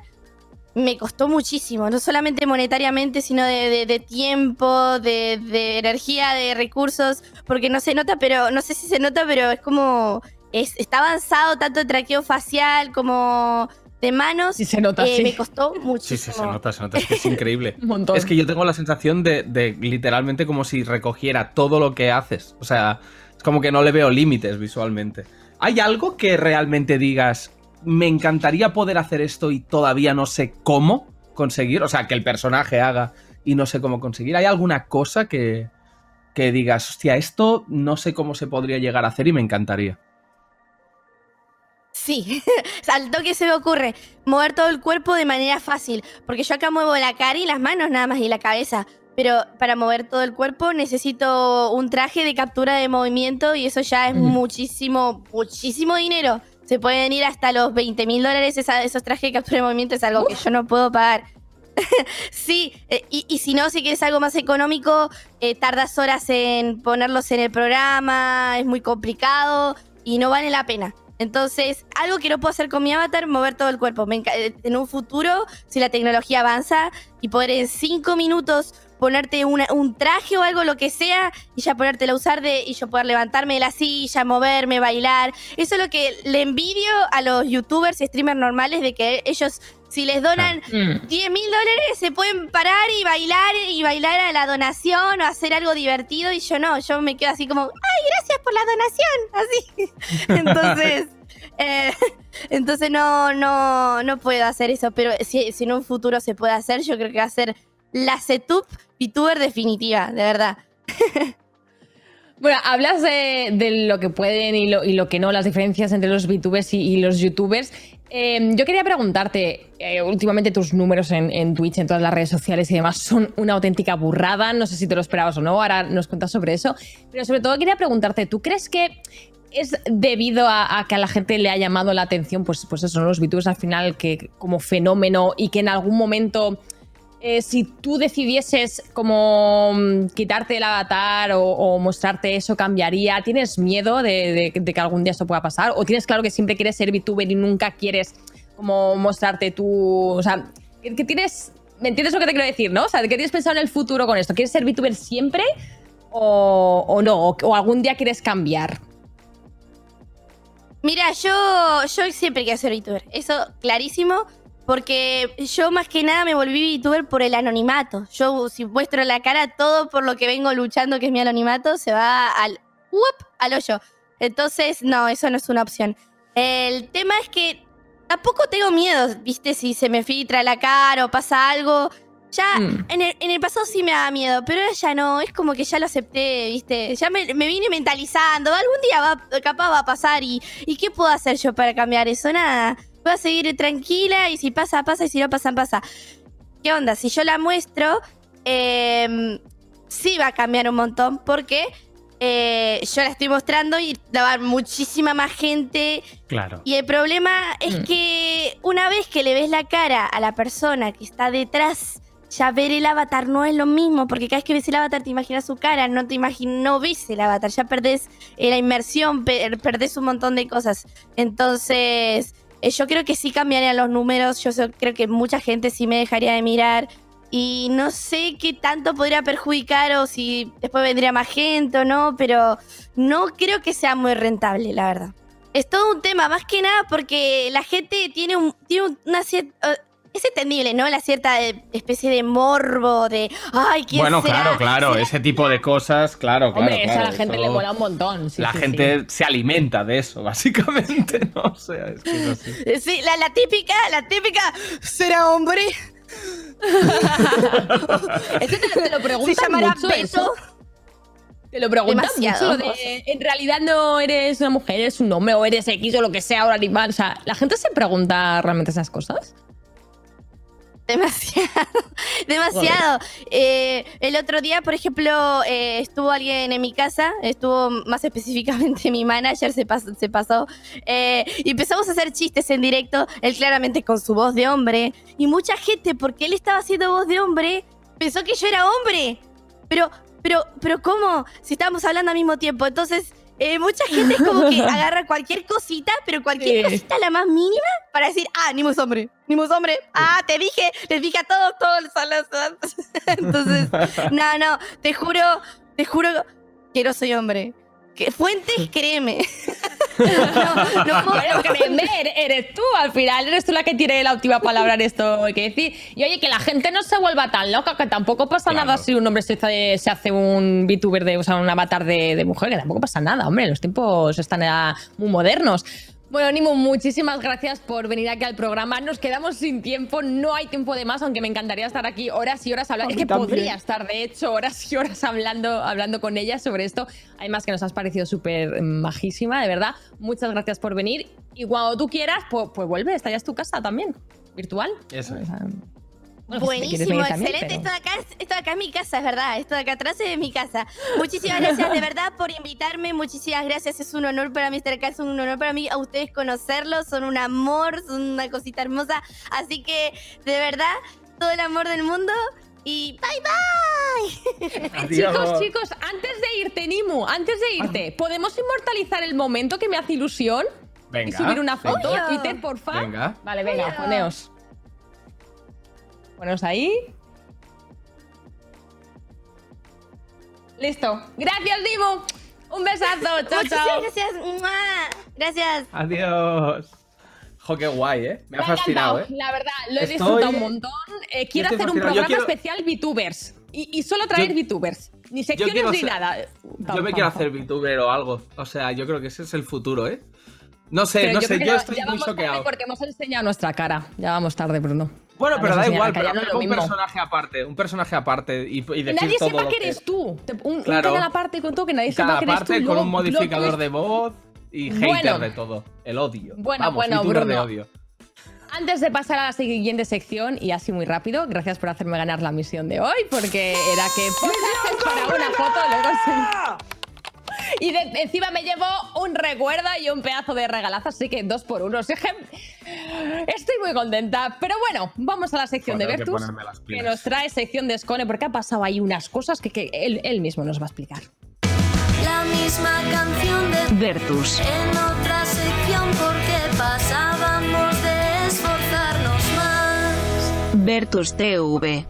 me costó muchísimo. No solamente monetariamente, sino de, de- de tiempo, de, de energía, de recursos. Porque no se nota, pero no sé si se nota, pero es como. es- está avanzado tanto el traqueo facial como de manos. Sí se nota, Eh, sí. Me costó Sí, muchísimo. sí, se nota, se nota. Es que es increíble. Un montón. Es que yo tengo la sensación de, de literalmente como si recogiera todo lo que haces. O sea, es como que no le veo límites visualmente. ¿Hay algo que realmente digas, me encantaría poder hacer esto y todavía no sé cómo conseguir? O sea, que el personaje haga y no sé cómo conseguir. ¿Hay alguna cosa que, que digas, hostia, esto no sé cómo se podría llegar a hacer y me encantaría? Sí, al toque se me ocurre mover todo el cuerpo de manera fácil, porque yo acá muevo la cara y las manos nada más y la cabeza, pero para mover todo el cuerpo necesito un traje de captura de movimiento y eso ya es Mm. muchísimo, muchísimo dinero. Se pueden ir hasta los 20 mil dólares esos trajes de captura de movimiento, es algo que yo no puedo pagar. sí, eh, y, y si no, si quieres algo más económico, eh, tardas horas en ponerlos en el programa, es muy complicado y no vale la pena. Entonces, algo que no puedo hacer con mi avatar, mover todo el cuerpo. Me eh, en un futuro, si la tecnología avanza y poder en cinco minutos ponerte una- un traje o algo, lo que sea, y ya ponértelo a usar de, y yo poder levantarme de la silla, moverme, bailar. Eso es lo que le envidio a los youtubers y streamers normales de que ellos Si les donan Mm. 10 mil dólares, se pueden parar y bailar y bailar a la donación o hacer algo divertido. Y yo no, yo me quedo así como, ¡ay, gracias por la donación! Así. Entonces, eh, entonces no, no, no puedo hacer eso. Pero si, si en un futuro se puede hacer, yo creo que va a ser la setup VTuber definitiva, de verdad. Bueno, hablas de, lo que pueden y lo, que no, las diferencias entre los VTubers y, los YouTubers. Eh, yo quería preguntarte, eh, últimamente tus números en, Twitch, en todas las redes sociales y demás son una auténtica burrada. No sé si te lo esperabas o no, ahora nos cuentas sobre eso. Pero sobre todo quería preguntarte, ¿tú crees que es debido a, a que a la gente le ha llamado la atención, pues, pues eso, ¿no? los VTubers al final que como fenómeno y que en algún momento eh, si tú decidieses como mm, quitarte el avatar o, mostrarte eso, cambiaría? ¿Tienes miedo de, que algún día eso pueda pasar? ¿O tienes claro que siempre quieres ser VTuber y nunca quieres como mostrarte tú? O sea, que, tienes... ¿Me entiendes lo que te quiero decir, no? O sea, ¿qué tienes pensado en el futuro con esto? ¿Quieres ser VTuber siempre o, no? O, o algún día quieres cambiar? Mira, yo, yo siempre quiero ser VTuber. Eso clarísimo. Porque yo más que nada me volví VTuber por el anonimato. Yo si muestro la cara, todo por lo que vengo luchando, que es mi anonimato, se va al, ¡uop! al hoyo. Entonces, no, eso no es una opción. El tema es que tampoco tengo miedo, viste, si se me filtra la cara o pasa algo. Ya, Mm. en, el, en el pasado sí me daba miedo, pero ahora ya no, es como que ya lo acepté, viste. Ya me, me vine mentalizando, algún día va, capaz va a pasar y, ¿y qué puedo hacer yo para cambiar eso? Nada. Voy a seguir tranquila y si pasa, pasa y si no pasa, pasa. ¿Qué onda? Si yo la muestro, eh, sí va a cambiar un montón porque eh, yo la estoy mostrando y la va a ver muchísima más gente. Claro. Y el problema es Mm. que una vez que le ves la cara a la persona que está detrás, ya ver el avatar no es lo mismo, porque cada vez que ves el avatar te imaginas su cara, no te imaginas, no ves el avatar, ya perdés eh, la inmersión, per- perdés un montón de cosas. Entonces, eh, yo creo que sí cambiarían los números, yo creo que mucha gente sí me dejaría de mirar. Y no sé qué tanto podría perjudicar o si después vendría más gente o no, pero no creo que sea muy rentable, la verdad. Es todo un tema, más que nada porque la gente tiene, un, tiene un- una cierta... es entendible, ¿no? La cierta eh, especie de morbo, de... Ay, ¿quién Bueno, será? claro, claro, ese tipo de cosas, claro, claro. Hombre, eso a claro, la gente eso- le mola un montón. sí, la sí, gente se alimenta de eso, básicamente, ¿no? O sea, es que es así. Eh, Sí, la, la típica, la típica... ¿Será hombre? Eso te, te lo preguntan ¿Se llamará mucho, Beto? eso. Te lo preguntan Demasiado. mucho de, en realidad no eres una mujer, eres un hombre o eres X o lo que sea, o animal. O sea, ¿la gente se pregunta realmente esas cosas? Demasiado, demasiado. Eh, el otro día, por ejemplo, eh, estuvo alguien en mi casa, estuvo más específicamente mi manager, se, pas- se pasó, eh, y empezamos a hacer chistes en directo, él claramente con su voz de hombre, y mucha gente, porque él estaba haciendo voz de hombre, pensó que yo era hombre. Pero, pero, pero ¿cómo? Si estábamos hablando al mismo tiempo, entonces... eh, mucha gente es como que agarra cualquier cosita, pero cualquier Sí. cosita la más mínima para decir, ah, Nimo es hombre, Nimo es hombre, ah, te dije, les dije a todos, todos los Entonces, no, no, te juro, te juro que no soy hombre. Que fuentes, créeme. no, no puedo. Créeme, eres- eres tú, al final eres tú la que tiene la última palabra en esto hay que decir. Y oye, que la gente no se vuelva tan loca, que tampoco pasa nada si un hombre se hace, se hace un VTuber de, o sea, un avatar de, de mujer, que tampoco pasa nada, hombre, los tiempos están muy modernos. Bueno, Nimo, muchísimas gracias por venir aquí al programa. Nos quedamos sin tiempo, no hay tiempo de más, aunque me encantaría estar aquí horas y horas hablando. Es que también. podría estar, de hecho, horas y horas hablando, hablando con ella sobre esto. Además que nos has parecido súper majísima, de verdad. Muchas gracias por venir. Y cuando tú quieras, pues, pues vuelve, esta ya es tu casa también, virtual. Eso es. Bueno, Buenísimo, excelente. pero- Esto de acá, es- esto de acá es mi casa, es verdad. Esto de acá atrás es mi casa. Muchísimas gracias de verdad por invitarme. Muchísimas gracias. Es un honor para mí estar acá. Es un honor para mí a ustedes conocerlos. Son un amor, son una cosita hermosa. Así que, de verdad, todo el amor del mundo. Y bye bye. Chicos, chicos, antes de irte, Nimu, antes de irte, ¿podemos inmortalizar el momento que me hace ilusión? Venga. y subir una foto venga. a Twitter, porfa. Venga. Vale, Venga. poneos. Poneos ahí. Listo. Gracias, Nimu. Un besazo. Chao, chao. gracias. Gracias. Adiós. Jo, qué guay, ¿eh? Me ha Me ha fascinado, encantado, ¿eh? La verdad, lo he Estoy- disfrutado un montón. Eh, quiero hacer un fascinado. Programa quiero- especial VTubers. Y, y solo traer Yo- VTubers. Ni secciones quiero ni ser- nada. Yo me quiero hacer VTuber o algo. O sea, yo creo que ese es el futuro, ¿eh? No sé, Pero no yo sé, yo ya- estoy ya muy vamos tarde choqueado. Porque hemos enseñado nuestra cara. Ya vamos tarde, Bruno. Bueno, Ya pero da igual, pero hacer un personaje aparte, un personaje aparte y, y decir nadie todo sepa lo que eres tú. Un, un Claro. canal aparte con todo, que nadie sepa que eres tú. parte y con luego- un modificador luego de voz y Bueno. hater de todo. El odio. Bueno, Vamos, bueno, VTuber de Bruno. odio. Antes de pasar a la siguiente sección, y así muy rápido, gracias por hacerme ganar la misión de hoy, porque era que posases para una foto, luego. Y de- encima me llevo un recuerdo y un pedazo de regalazo, así que dos por uno. Así que estoy muy contenta. Pero bueno, vamos a la sección Joder, de que Vertus, que nos trae sección de Scone, porque ha pasado ahí unas cosas que, que él, él mismo nos va a explicar. La misma canción de Vertus. en otra sección porque pasábamos de esforzarnos más. Vertus TV.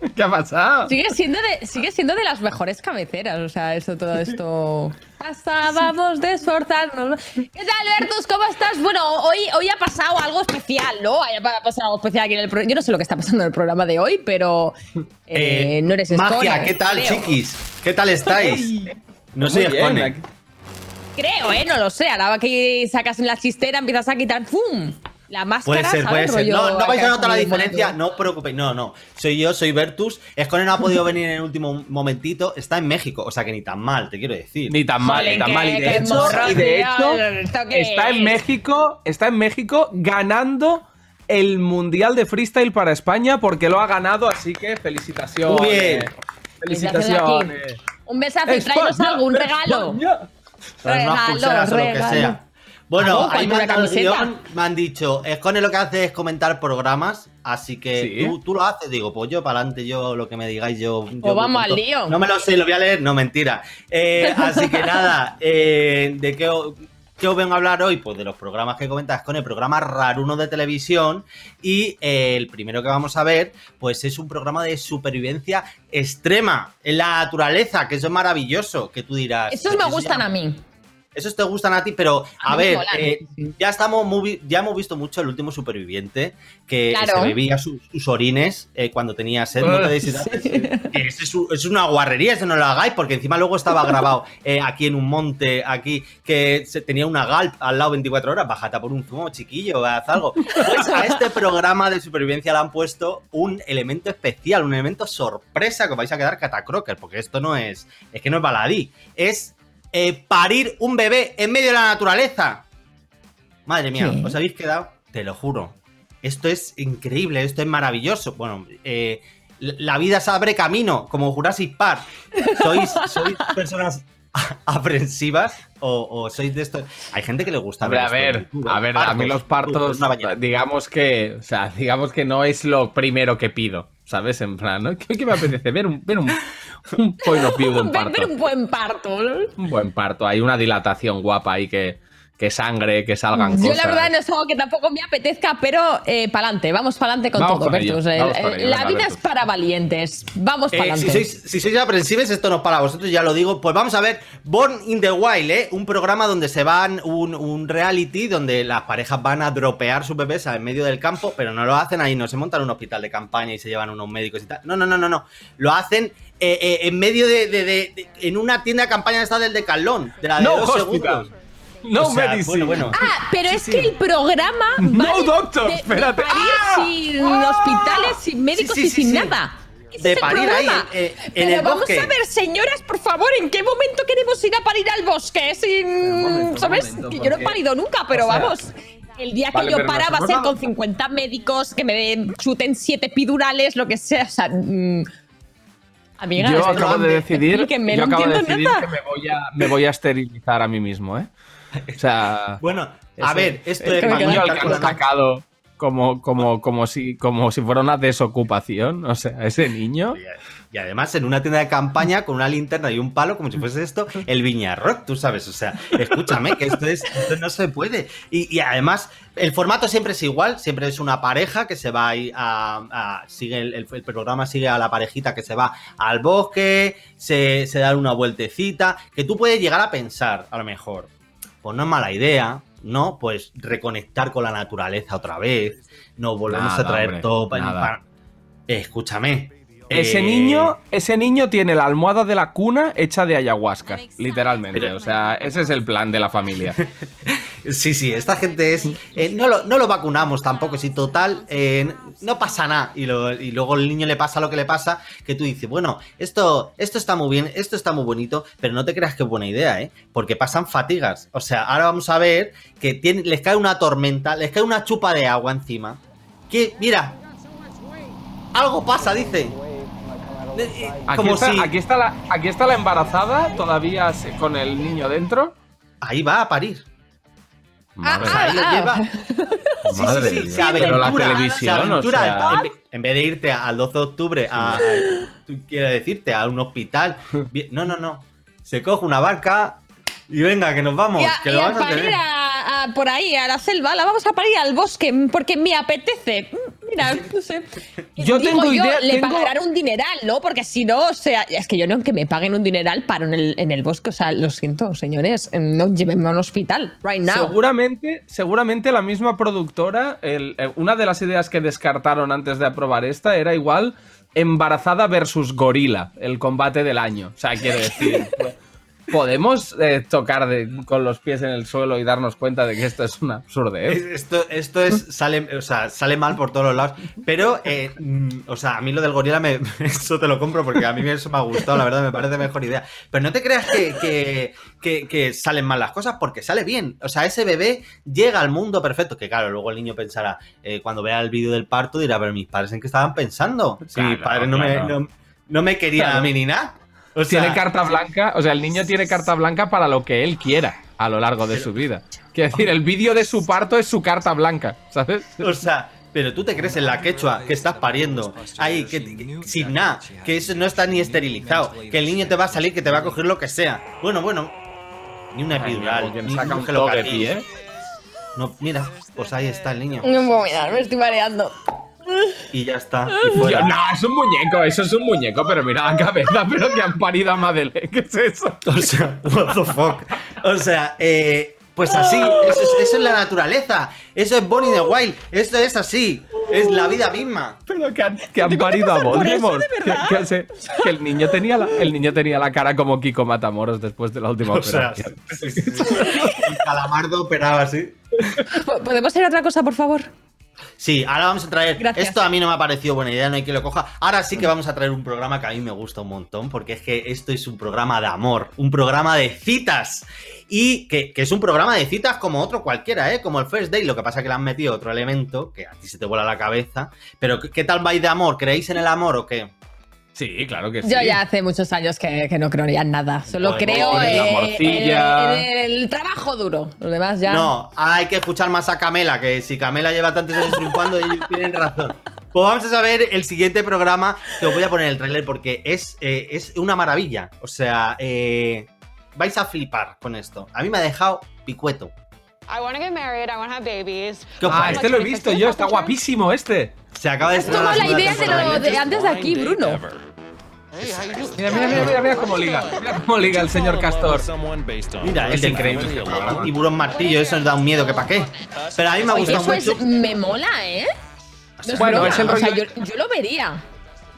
¿Qué ha pasado? Sigue siendo, de, sigue siendo de las mejores cabeceras, o sea, eso, todo esto. Pasábamos de esforzarnos. ¿Qué tal, Bertus? ¿Cómo estás? Bueno, hoy, hoy ha pasado algo especial, ¿no? Ha pasado algo especial aquí en el programa. Yo no sé lo que está pasando en el programa de hoy, pero eh, no eres Magia, Scone, ¿qué tal, creo. chiquis? ¿Qué tal estáis? No soy bien, Scone. aquí- Creo, ¿eh? No lo sé. Ahora que sacas en la chistera, empiezas a quitar ¡pum! La máscara, Puede ser, puede ser. No, no vais a notar la diferencia, no os preocupéis. No, no. Soy yo, soy Vertus. Scone no ha podido venir en el último momentito. Está en México, o sea que ni tan mal, te quiero decir. Ni tan mal, ni tan mal. Y de hecho, morro, y de tío, hecho ¿esto qué está en? México, está en México ganando el Mundial de Freestyle para España porque lo ha ganado, así que felicitaciones. Muy bien. Felicitaciones. Un besazo y algo, un regalo. Regalo, pulseras o lo que regalo. Bueno, ahí me una han dado el camiseta. guion, me han dicho, Scone lo que hace es comentar programas, así que Sí. tú, tú lo haces, digo, pues yo para adelante, yo lo que me digáis, yo... yo Pues vamos al lío. No me lo sé, lo voy a leer, no, mentira. Eh, así que nada, eh, ¿de qué, qué os vengo a hablar hoy? Pues de los programas que comentas con el programa Raruno de televisión y eh, el primero que vamos a ver, pues es un programa de supervivencia extrema en la naturaleza, que eso es maravilloso, que tú dirás... Esos "Pero me eso gustan a mí. Esos te gustan a ti, pero A ver, eh, ya estamos muy, ya hemos visto mucho el último superviviente que Claro. se bebía sus, sus orines eh, cuando tenía sed. No te idea. Es, es un- es una guarrería, eso no lo hagáis, porque encima luego estaba grabado eh, aquí en un monte, aquí, que se, tenía una galp al lado 24 horas. Bájate por un zumo, chiquillo, haz algo. Pues a este programa de supervivencia le han puesto un elemento especial, un elemento sorpresa que os vais a quedar catacroker, porque esto no es, es que no es baladí, es eh, parir un bebé en medio de la naturaleza. Madre mía, ¿Qué? os habéis quedado, te lo juro. Esto es increíble, esto es maravilloso. Bueno, eh, la vida se abre camino, como Jurassic Park. ¿Sois, sois personas aprensivas o, o sois de estos? Hay gente que le gusta Hombre, a ver ver, esto, ¿no? a ver, a mí los partos, digamos que, o sea, digamos que no es lo primero que pido, ¿sabes? En plan, ¿no? ¿Qué, qué me apetece? Ver un, ver un, un un Ver, parto. un buen parto. ¿no? Un buen parto, hay una dilatación guapa ahí que, que sangre, que salgan Yo cosas. la verdad no es algo que tampoco me apetezca, pero eh, pa'lante, vamos pa'lante con Vamos todo, con ello, Bertus. Eh, vamos con ello, la venga, vida Bertus. es para valientes. Vamos Eh, pa'lante. si, sois, si sois aprensives, esto no es para vosotros, ya lo digo. Pues vamos a ver Born in the Wild, ¿eh? un programa donde se van, un, un reality donde las parejas van a dropear sus bebés en medio del campo, pero no lo hacen ahí, no se montan un hospital de campaña y se llevan unos médicos y tal. No, no, no, no, no. Lo hacen eh, eh, en medio de, de- de- de- en una tienda de campaña esta del Decathlon, de la de No dos hospital. segundos. No O sea, medicine. bueno, bueno. Ah, pero es que el programa No, de- doctor, de, de espérate. parir ¡Ah! sin hospitales, sin médicos Sí, sí, y sí, sin sí. nada. De es el parir ahí, eh, en Pero el vamos bosque. a ver, señoras, por favor, ¿en qué momento queremos ir a parir al bosque? Sin, momento, ¿Sabes? momento, que yo no he parido nunca, pero o sea, vamos. El día vale, que yo pero nos para va a ser con 50 médicos, que me chuten 7 epidurales, lo que sea. O sea, mm, amiga, yo que acabo no- de decidir, explíquenme, yo no acabo de entiendo decidir nada. que me voy, a, me voy a esterilizar a mí mismo, ¿eh? O sea, Bueno, a ver, esto es que sacado como, como, como, si, como si fuera una desocupación, o sea, ese niño. Y además en una tienda de campaña con una linterna y un palo, como si fuese esto, el Viñarrock, tú sabes. O sea, escúchame, que esto, es, esto no se puede. Y, y además, el formato siempre es igual, siempre es una pareja que se va ahí a. a- sigue el programa sigue a la parejita que se va al bosque, se, se da una vueltecita, que tú puedes llegar a pensar, a lo mejor. Pues no es mala idea, No, pues reconectar con la naturaleza otra vez. Nos volvemos Nada, a traer hombre, todo para. Escúchame. Ese eh, niño, ese niño tiene la almohada de la cuna hecha de ayahuasca, literalmente. O sea, ese es el plan de la familia. Sí, sí, esta gente es. eh, no, lo, no lo vacunamos tampoco, si total, eh, no pasa nada. Y, lo- y luego el niño le pasa lo que le pasa, que tú dices, bueno, esto, esto está muy bien, esto está muy bonito, pero no te creas que es buena idea, ¿eh? Porque pasan fatigas. O sea, ahora vamos a ver que tiene- les cae una tormenta, les cae una chupa de agua encima. Que, mira, algo pasa, dice. Eh, Aquí, Como está, si- aquí, está la, aquí está la embarazada, todavía con el niño dentro. Ahí va a parir. Madre, Ahí lo lleva. Sí, Madre sí, sí, mía. se Pero la aventura, televisión, se aventura. o sea- en, vez, en vez de irte al 12 de octubre a, tú quieres decirte, a un hospital, no, no, no, se coge una barca y venga, que nos vamos, Y a, que lo vamos a parir tener. a- a- por ahí, a la selva, la vamos a parir al bosque porque me apetece. No sé. Yo Digo tengo idea- Le tengo- pagarán un dineral, ¿no? Porque si no, o sea, es que yo no que me paguen un dineral paro en el, en el bosque. O sea, lo siento, señores. No llévenme a un hospital, right now. Seguramente, seguramente la misma productora, el- eh, una de las ideas que descartaron antes de aprobar esta era igual embarazada versus gorila, el combate del año. O sea, quiero decir, podemos eh, tocar de- con los pies en el suelo y darnos cuenta de que esto es una absurdez. Es- Esto, esto es, sale, o sea, sale mal por todos los lados. Pero, eh, mm, o sea, a mí lo del gorila, me, eso te lo compro porque a mí eso me ha gustado, la verdad, me parece mejor idea. Pero no te creas que, que, que- que salen mal las cosas porque sale bien. O sea, ese bebé llega al mundo perfecto. Que claro, luego el niño pensará, eh, cuando vea el vídeo del parto, dirá, pero mis padres en qué estaban pensando. Si mis Claro, padres no, claro. me, no, no me querían Claro. a mí ni nada. O sea, tiene carta blanca, o sea, el niño tiene carta blanca para lo que él quiera a lo largo de su vida. Quiero decir, el vídeo de su parto es su carta blanca, ¿sabes? O sea, pero tú te crees en la quechua que estás pariendo ahí, que, que- sin nada, que eso no está ni esterilizado, que el niño te va a salir, que te va a coger lo que sea. Bueno, bueno, ni una epidural, ni saca un togepi, ¿eh? No, mira, pues ahí está el niño. No puedo mirar, me estoy mareando. Y ya está. Y Yo, fuera. no, es un muñeco, eso es un muñeco, pero mira la cabeza, pero que han parido a Madeleine, ¿qué es eso? O sea, what the fuck. O sea, eh, pues así, eso es, eso es la naturaleza, eso es Bonnie the Wild, esto es así, es la vida misma. Pero que han, que han parido a Voldemort. Que, que se- que el, niño tenía la, el niño tenía la cara como Kiko Matamoros después de la última O sea, operación. sí, sí, sí. el calamardo operaba así. ¿Po- ¿Podemos hacer otra cosa, por favor? Sí, ahora vamos a traer. Gracias. Esto a mí no me ha parecido buena idea, no hay que lo coja. Ahora sí que vamos a traer un programa que a mí me gusta un montón, porque es que esto es un programa de amor, un programa de citas. Y que, que es un programa de citas como otro cualquiera, ¿eh? Como el First Day. Lo que pasa es que le han metido otro elemento que a ti se te vuela la cabeza. Pero, ¿qué, qué tal vais de amor? ¿Creéis en el amor o qué? Sí, claro que sí. Yo ya hace muchos años que, que no creo ya en nada. Solo creo la eh, morcilla. en, el trabajo duro. Lo demás ya. No, hay que escuchar más a Camela, que si Camela lleva tantos años triunfando, ellos tienen razón. Pues vamos a saber el siguiente programa, que os voy a poner el tráiler porque es, eh, es una maravilla. O sea, eh, vais a flipar con esto. A mí me ha dejado picueto. I want to get married. I want to have babies. ¿Qué os Ah, este lo he visto yo, está guapísimo este. Se acaba de Es estrenar como la idea de, lo de antes de aquí, Bruno. Mira, mira, mira, mira, mira cómo liga. Mira cómo liga el señor Castor. Mira, es increíble. Tiburón martillo, eso nos da un miedo que pa' qué. Pero a mí me ha Oye, gustado eso mucho. es, me mola, ¿eh? No es Bueno, broma, es el o sea, rollo- yo, yo lo vería.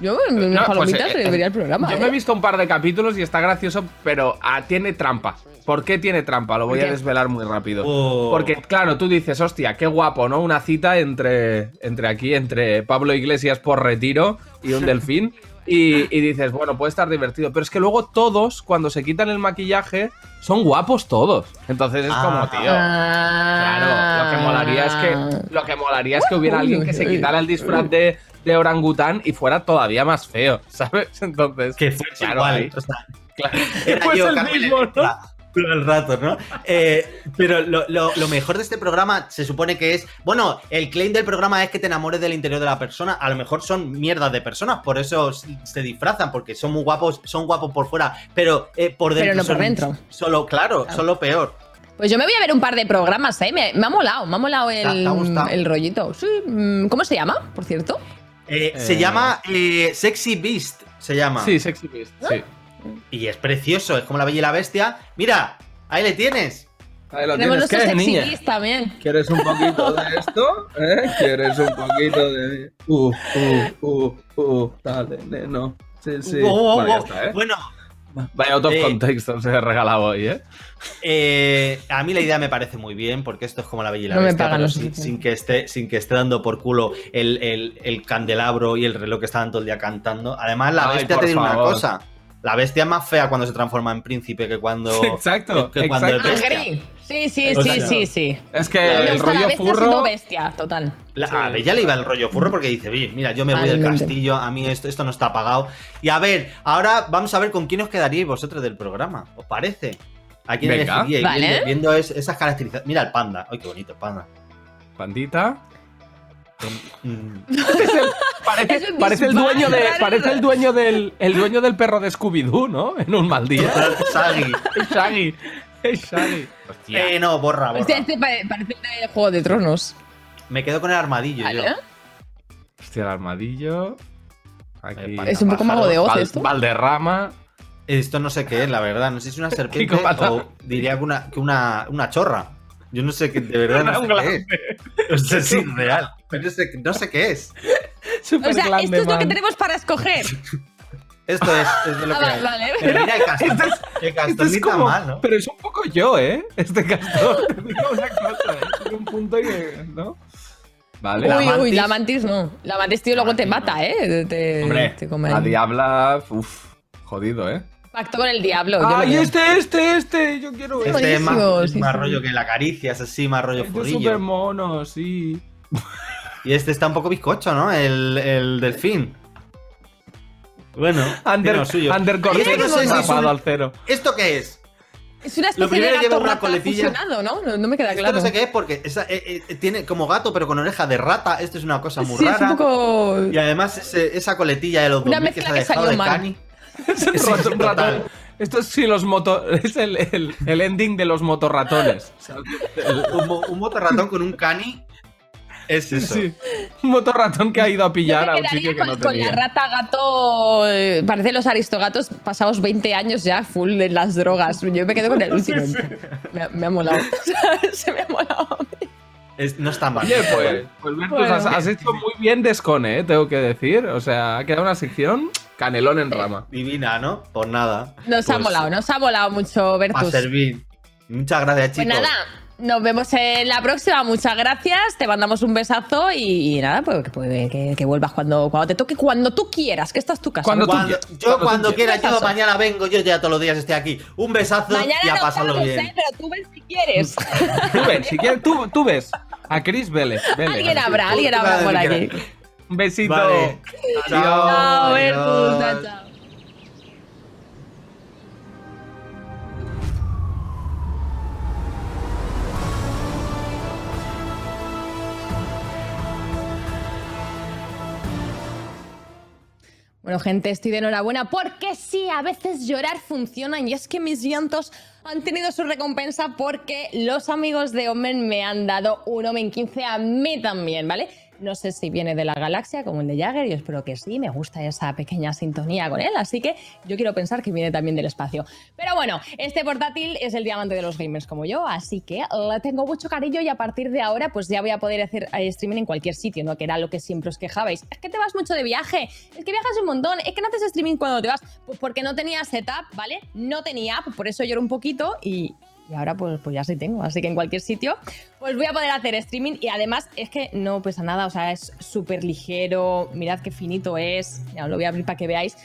Yo en unas No, pues, palomitas eh, vería el programa. Yo ¿eh? me he visto un par de capítulos y está gracioso, pero ah, tiene trampa. ¿Por qué tiene trampa? Lo voy ¿Por a desvelar muy rápido. Oh. Porque, claro, tú dices, hostia, qué guapo, ¿no? Una cita entre, entre aquí, entre Pablo Iglesias por retiro y un delfín. Y, y dices, bueno, puede estar divertido. Pero es que luego todos, cuando se quitan el maquillaje, son guapos todos. Entonces es como, Ah. tío. Claro, lo que molaría es que, lo que, molaría es que hubiera alguien que se quitara el disfraz de, de orangután y fuera todavía más feo, ¿sabes? Entonces, Que fuese claro, igual. ahí- o sea, claro, Era pues yo, el Carmen mismo, ¿no? Todo el rato, ¿no? Eh, pero lo, lo- lo mejor de este programa se supone que es. Bueno, el claim del programa es que te enamores del interior de la persona. A lo mejor son mierdas de personas, por eso se disfrazan, porque son muy guapos, son guapos por fuera, pero eh, por Pero dentro. no por son dentro. Solo, claro, solo peor. Pues yo me voy a ver un par de programas, ¿eh? Me, me ha molado, me ha molado ¿Te el, ha gustado? el rollito. Sí, mm, ¿cómo se llama, por cierto? Eh, Se llama eh, Sexy Beast, se llama. Sí, Sexy Beast, sí. Y es precioso, es como la bella y la bestia. Mira, ahí le tienes. Ahí lo Tenemos tienes. nuestros ¿Qué, niña? también. ¿Quieres un poquito de esto? ¿Eh? ¿Quieres un poquito de...? Uh, uh, uh, uh, dale, neno. Sí, sí. Oh, oh, bueno, ya está, ¿eh? Bueno, Vaya out of Eh, context se he regalado hoy, ¿eh? Eh, a mí la idea me parece muy bien porque esto es como la Bella y la No Bestia, pero sin, que esté, sin que esté dando por culo el, el- el candelabro y el reloj que estaban todo el día cantando. Además, la Ay, bestia te digo una cosa. La bestia es más fea cuando se transforma en príncipe que cuando. Exacto, que cuando es exacto. bestia. Agree. Sí, sí, O sí, sea, sí, sí. Es que Me el la rollo bestia siendo furro... bestia, total. La, A Bella le iba el rollo furro porque dice, "Oye, mira, yo me voy del castillo, a mí esto, esto no está pagado. Y a ver, ahora vamos a ver con quién os quedaríais vosotros del programa. ¿Os parece? ¿A quién elegiríais? Vale. Viendo, viendo es- esas características. Mira el panda. Ay, qué bonito el panda. Pandita. Mm. Parece, el dueño de, raro. parece el dueño del, el dueño del perro de Scooby-Doo, ¿no? En un mal día. Shaggy. Es Shaggy. Es Shaggy. Hostia. Eh, no, borra, borra. Hostia, este pare- parece el Juego de Tronos. Me quedo con el armadillo Vale. yo. Hostia, el armadillo. Aquí. Es un poco mago de Oz Val- esto. Valderrama. Esto no sé qué es, la verdad. No sé si es una serpiente o diría que una, que una, una chorra. Yo no sé qué, de verdad no Un sé qué es. Si es real. Pero no sé, no sé qué es. Super O sea, esto es lo que tenemos para escoger. Esto es, es de lo Ah, que vale, vale. Pero mira, el castor, Esto es- el Esto castor es ni tan como- mal, ¿no? Pero es un poco yo, ¿eh? Este castor. Una cosa, ¿eh? Tiene un punto y. ¿No? Vale. uy, la uy, mantis- la mantis no. La mantis, tío, luego te mata, ¿eh? Te, Hombre, te come. la diabla. Uf, jodido, ¿eh? Pacto con el diablo. ¡Ay, veo. este, este, este! Yo quiero este. Este es más, es sí, más sí. rollo que la caricia, es así, más rollo Este es súper mono, sí. Y este está un poco bizcocho, ¿no? El, el delfín. Bueno, tiene Under, lo suyo. esto no sé si es un- al cero. ¿Esto qué es? Es una Lo especie de primero gato lleva una coletilla. fusionado, ¿no? ¿no? no me queda Esto claro. no sé qué es porque esa- eh, eh, tiene como gato pero con oreja de rata. Esto es una cosa muy Sí, es rara. un poco... Y además ese- esa coletilla de los Una 2000 que se ha dejado de mal. cani. Es un Sí, ratón. Esto es sí, los moto. Es el, el, el ending de los motorratones. O sea, El- un, un motorratón con un cani es eso. Sí. Un motorratón que ha ido a pillar a un sitio que con, no con la tenía. rata gato. eh, Parece los aristogatos pasados 20 años ya full en las drogas. Yo me quedo con el último. Me, ha- me ha molado. Se me ha molado. Es- no está mal. Oye, pues, pues Bertus, Bueno. has, has hecho muy bien Descone, ¿eh? tengo que decir. O sea, ha quedado una sección canelón en rama. Divina, ¿no? Por nada. Nos ha Pues, molado, nos ha molado mucho, A Bertus. servir. Muchas gracias, Pues chicos. nada, nos vemos en la próxima. Muchas gracias. Te mandamos un besazo y, y nada, pues que, pues, que- que vuelvas cuando, cuando te toque, cuando tú quieras, que esta es tu casa. Yo Cuando cuando tú quiera, yo mañana vengo, yo ya todos los días estoy aquí. Un besazo Mañana y a no pasarlo sabes, bien. ¿eh? pero tú ves si quieres. Tú ves, si quieres, tú, tú ves. A Chris Vélez. Vélez. alguien habrá, alguien habrá por aquí. Un besito. Vale. Chao. Bertus. Chao, Adiós. chao. Bueno, gente, estoy de enhorabuena porque sí, a veces llorar funciona y es que mis llantos han tenido su recompensa porque los amigos de Omen me han dado un Omen 15 a mí también, ¿vale? No sé si viene de la galaxia como el de Jagger, yo espero que sí, me gusta esa pequeña sintonía con él, así que yo quiero pensar que viene también del espacio. Pero bueno, este portátil es el diamante de los gamers como yo, así que le tengo mucho cariño y a partir de ahora pues ya voy a poder hacer eh, streaming en cualquier sitio, ¿no? Que era lo que siempre os quejabais. Es que te vas mucho de viaje, es que viajas un montón, es que no haces streaming cuando te vas, pues porque no tenía setup, ¿vale? No tenía, pues por eso lloro un poquito y, y ahora pues, pues ya sí tengo. Así que en cualquier sitio pues voy a poder hacer streaming y además es que no pesa nada, o sea, es súper ligero. Mirad qué finito es. Ya os lo voy a abrir para que veáis.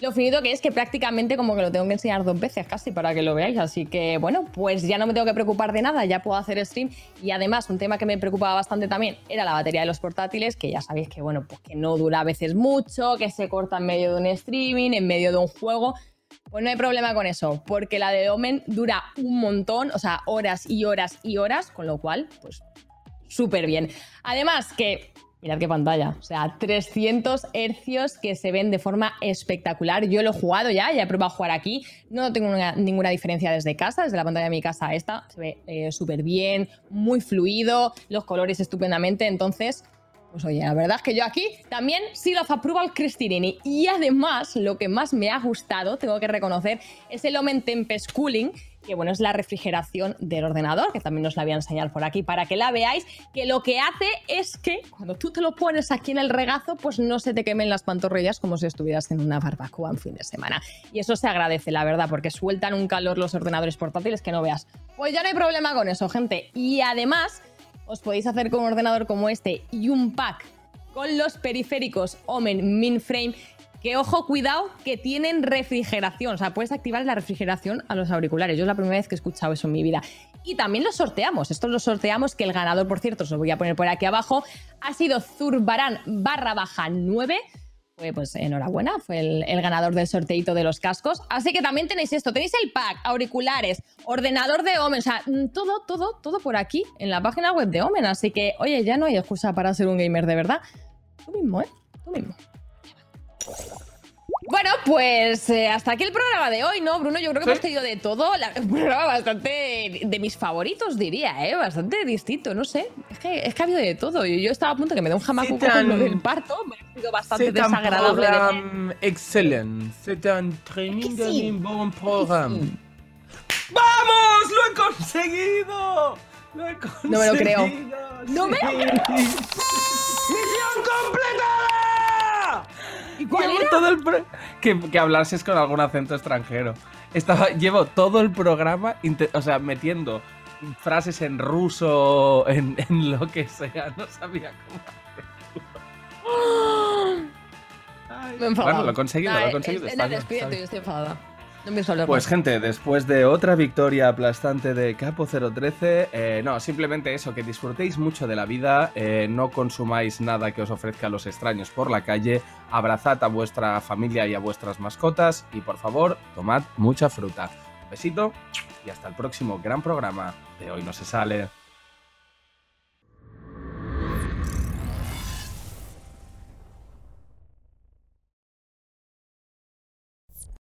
Lo finito que es que prácticamente como que lo tengo que enseñar dos veces casi para que lo veáis. Así que bueno, pues ya no me tengo que preocupar de nada, ya puedo hacer stream. Y además, un tema que me preocupaba bastante también era la batería de los portátiles, que ya sabéis que bueno, pues que no dura a veces mucho, que se corta en medio de un streaming, en medio de un juego. Pues no hay problema con eso, porque la de Omen dura un montón, o sea, horas y horas y horas, con lo cual, pues súper bien. Además que, mirad qué pantalla, o sea, 300 hercios que se ven de forma espectacular. Yo lo he jugado ya, ya he probado a jugar aquí, no tengo una- ninguna diferencia desde casa, desde la pantalla de mi casa a esta, se ve eh, súper bien, muy fluido, los colores estupendamente, entonces... Pues oye, la verdad es que yo aquí también sí los apruebo al Cristirini. Y además, lo que más me ha gustado, tengo que reconocer, es el Omen Tempest Cooling. que bueno, es la refrigeración del ordenador, que también os la voy a enseñar por aquí para que la veáis, que lo que hace es que cuando tú te lo pones aquí en el regazo, pues no se te quemen las pantorrillas como si estuvieras en una barbacoa en fin de semana. Y eso se agradece, la verdad, porque sueltan un calor los ordenadores portátiles que no veas. Pues ya no hay problema con eso, gente. Y además, os podéis hacer con un ordenador como este y un pack con los periféricos Omen Minframe que ojo, cuidado, que tienen refrigeración. O sea, puedes activar la refrigeración a los auriculares. Yo es la primera vez que he escuchado eso en mi vida. Y también los sorteamos. Estos los sorteamos, que el ganador, por cierto, os lo voy a poner por aquí abajo, ha sido Zurbarán barra baja 9. Fue, pues enhorabuena, fue el, el ganador del sorteito de los cascos. Así que también tenéis esto, tenéis el pack, auriculares, ordenador de Omen, o sea, mm, todo, todo, todo por aquí, en la página web de Omen. Así que, oye, ya no hay excusa para ser un gamer de verdad. Tú mismo, ¿eh? Tú mismo. Bueno, pues eh, hasta aquí el programa de hoy, ¿no, Bruno? Yo creo que hemos tenido de todo. La- un programa bastante de mis favoritos, diría, ¿eh? Bastante distinto, no sé. Es que, es que ha habido de todo. Yo, yo estaba a punto que me dé un jamaco C'est con lo del parto. Me ha sido bastante desagradable. de excellent. C'est un tremendamente bon programme. ¡Vamos! ¡Lo he conseguido! ¡Lo he conseguido! No me lo creo. ¡No me- ¡Misión completada! ¿Y cuál Llevo era? todo el pro- que, que hablases con algún acento extranjero. Estaba, llevo todo el programa, o sea, metiendo frases en ruso, en, en lo que sea. No sabía cómo. Me he enfadado. Bueno, lo he conseguido, lo he conseguido, eh, está está despídete, bien. yo estoy enfadada. No me hablar Pues más. gente, después de otra victoria aplastante de Capo 013, eh, no, simplemente eso, que disfrutéis mucho de la vida, eh, no consumáis nada que os ofrezca a los extraños por la calle, abrazad a vuestra familia y a vuestras mascotas y por favor, tomad mucha fruta. Un besito y hasta el próximo gran programa de Hoy No Se Sale.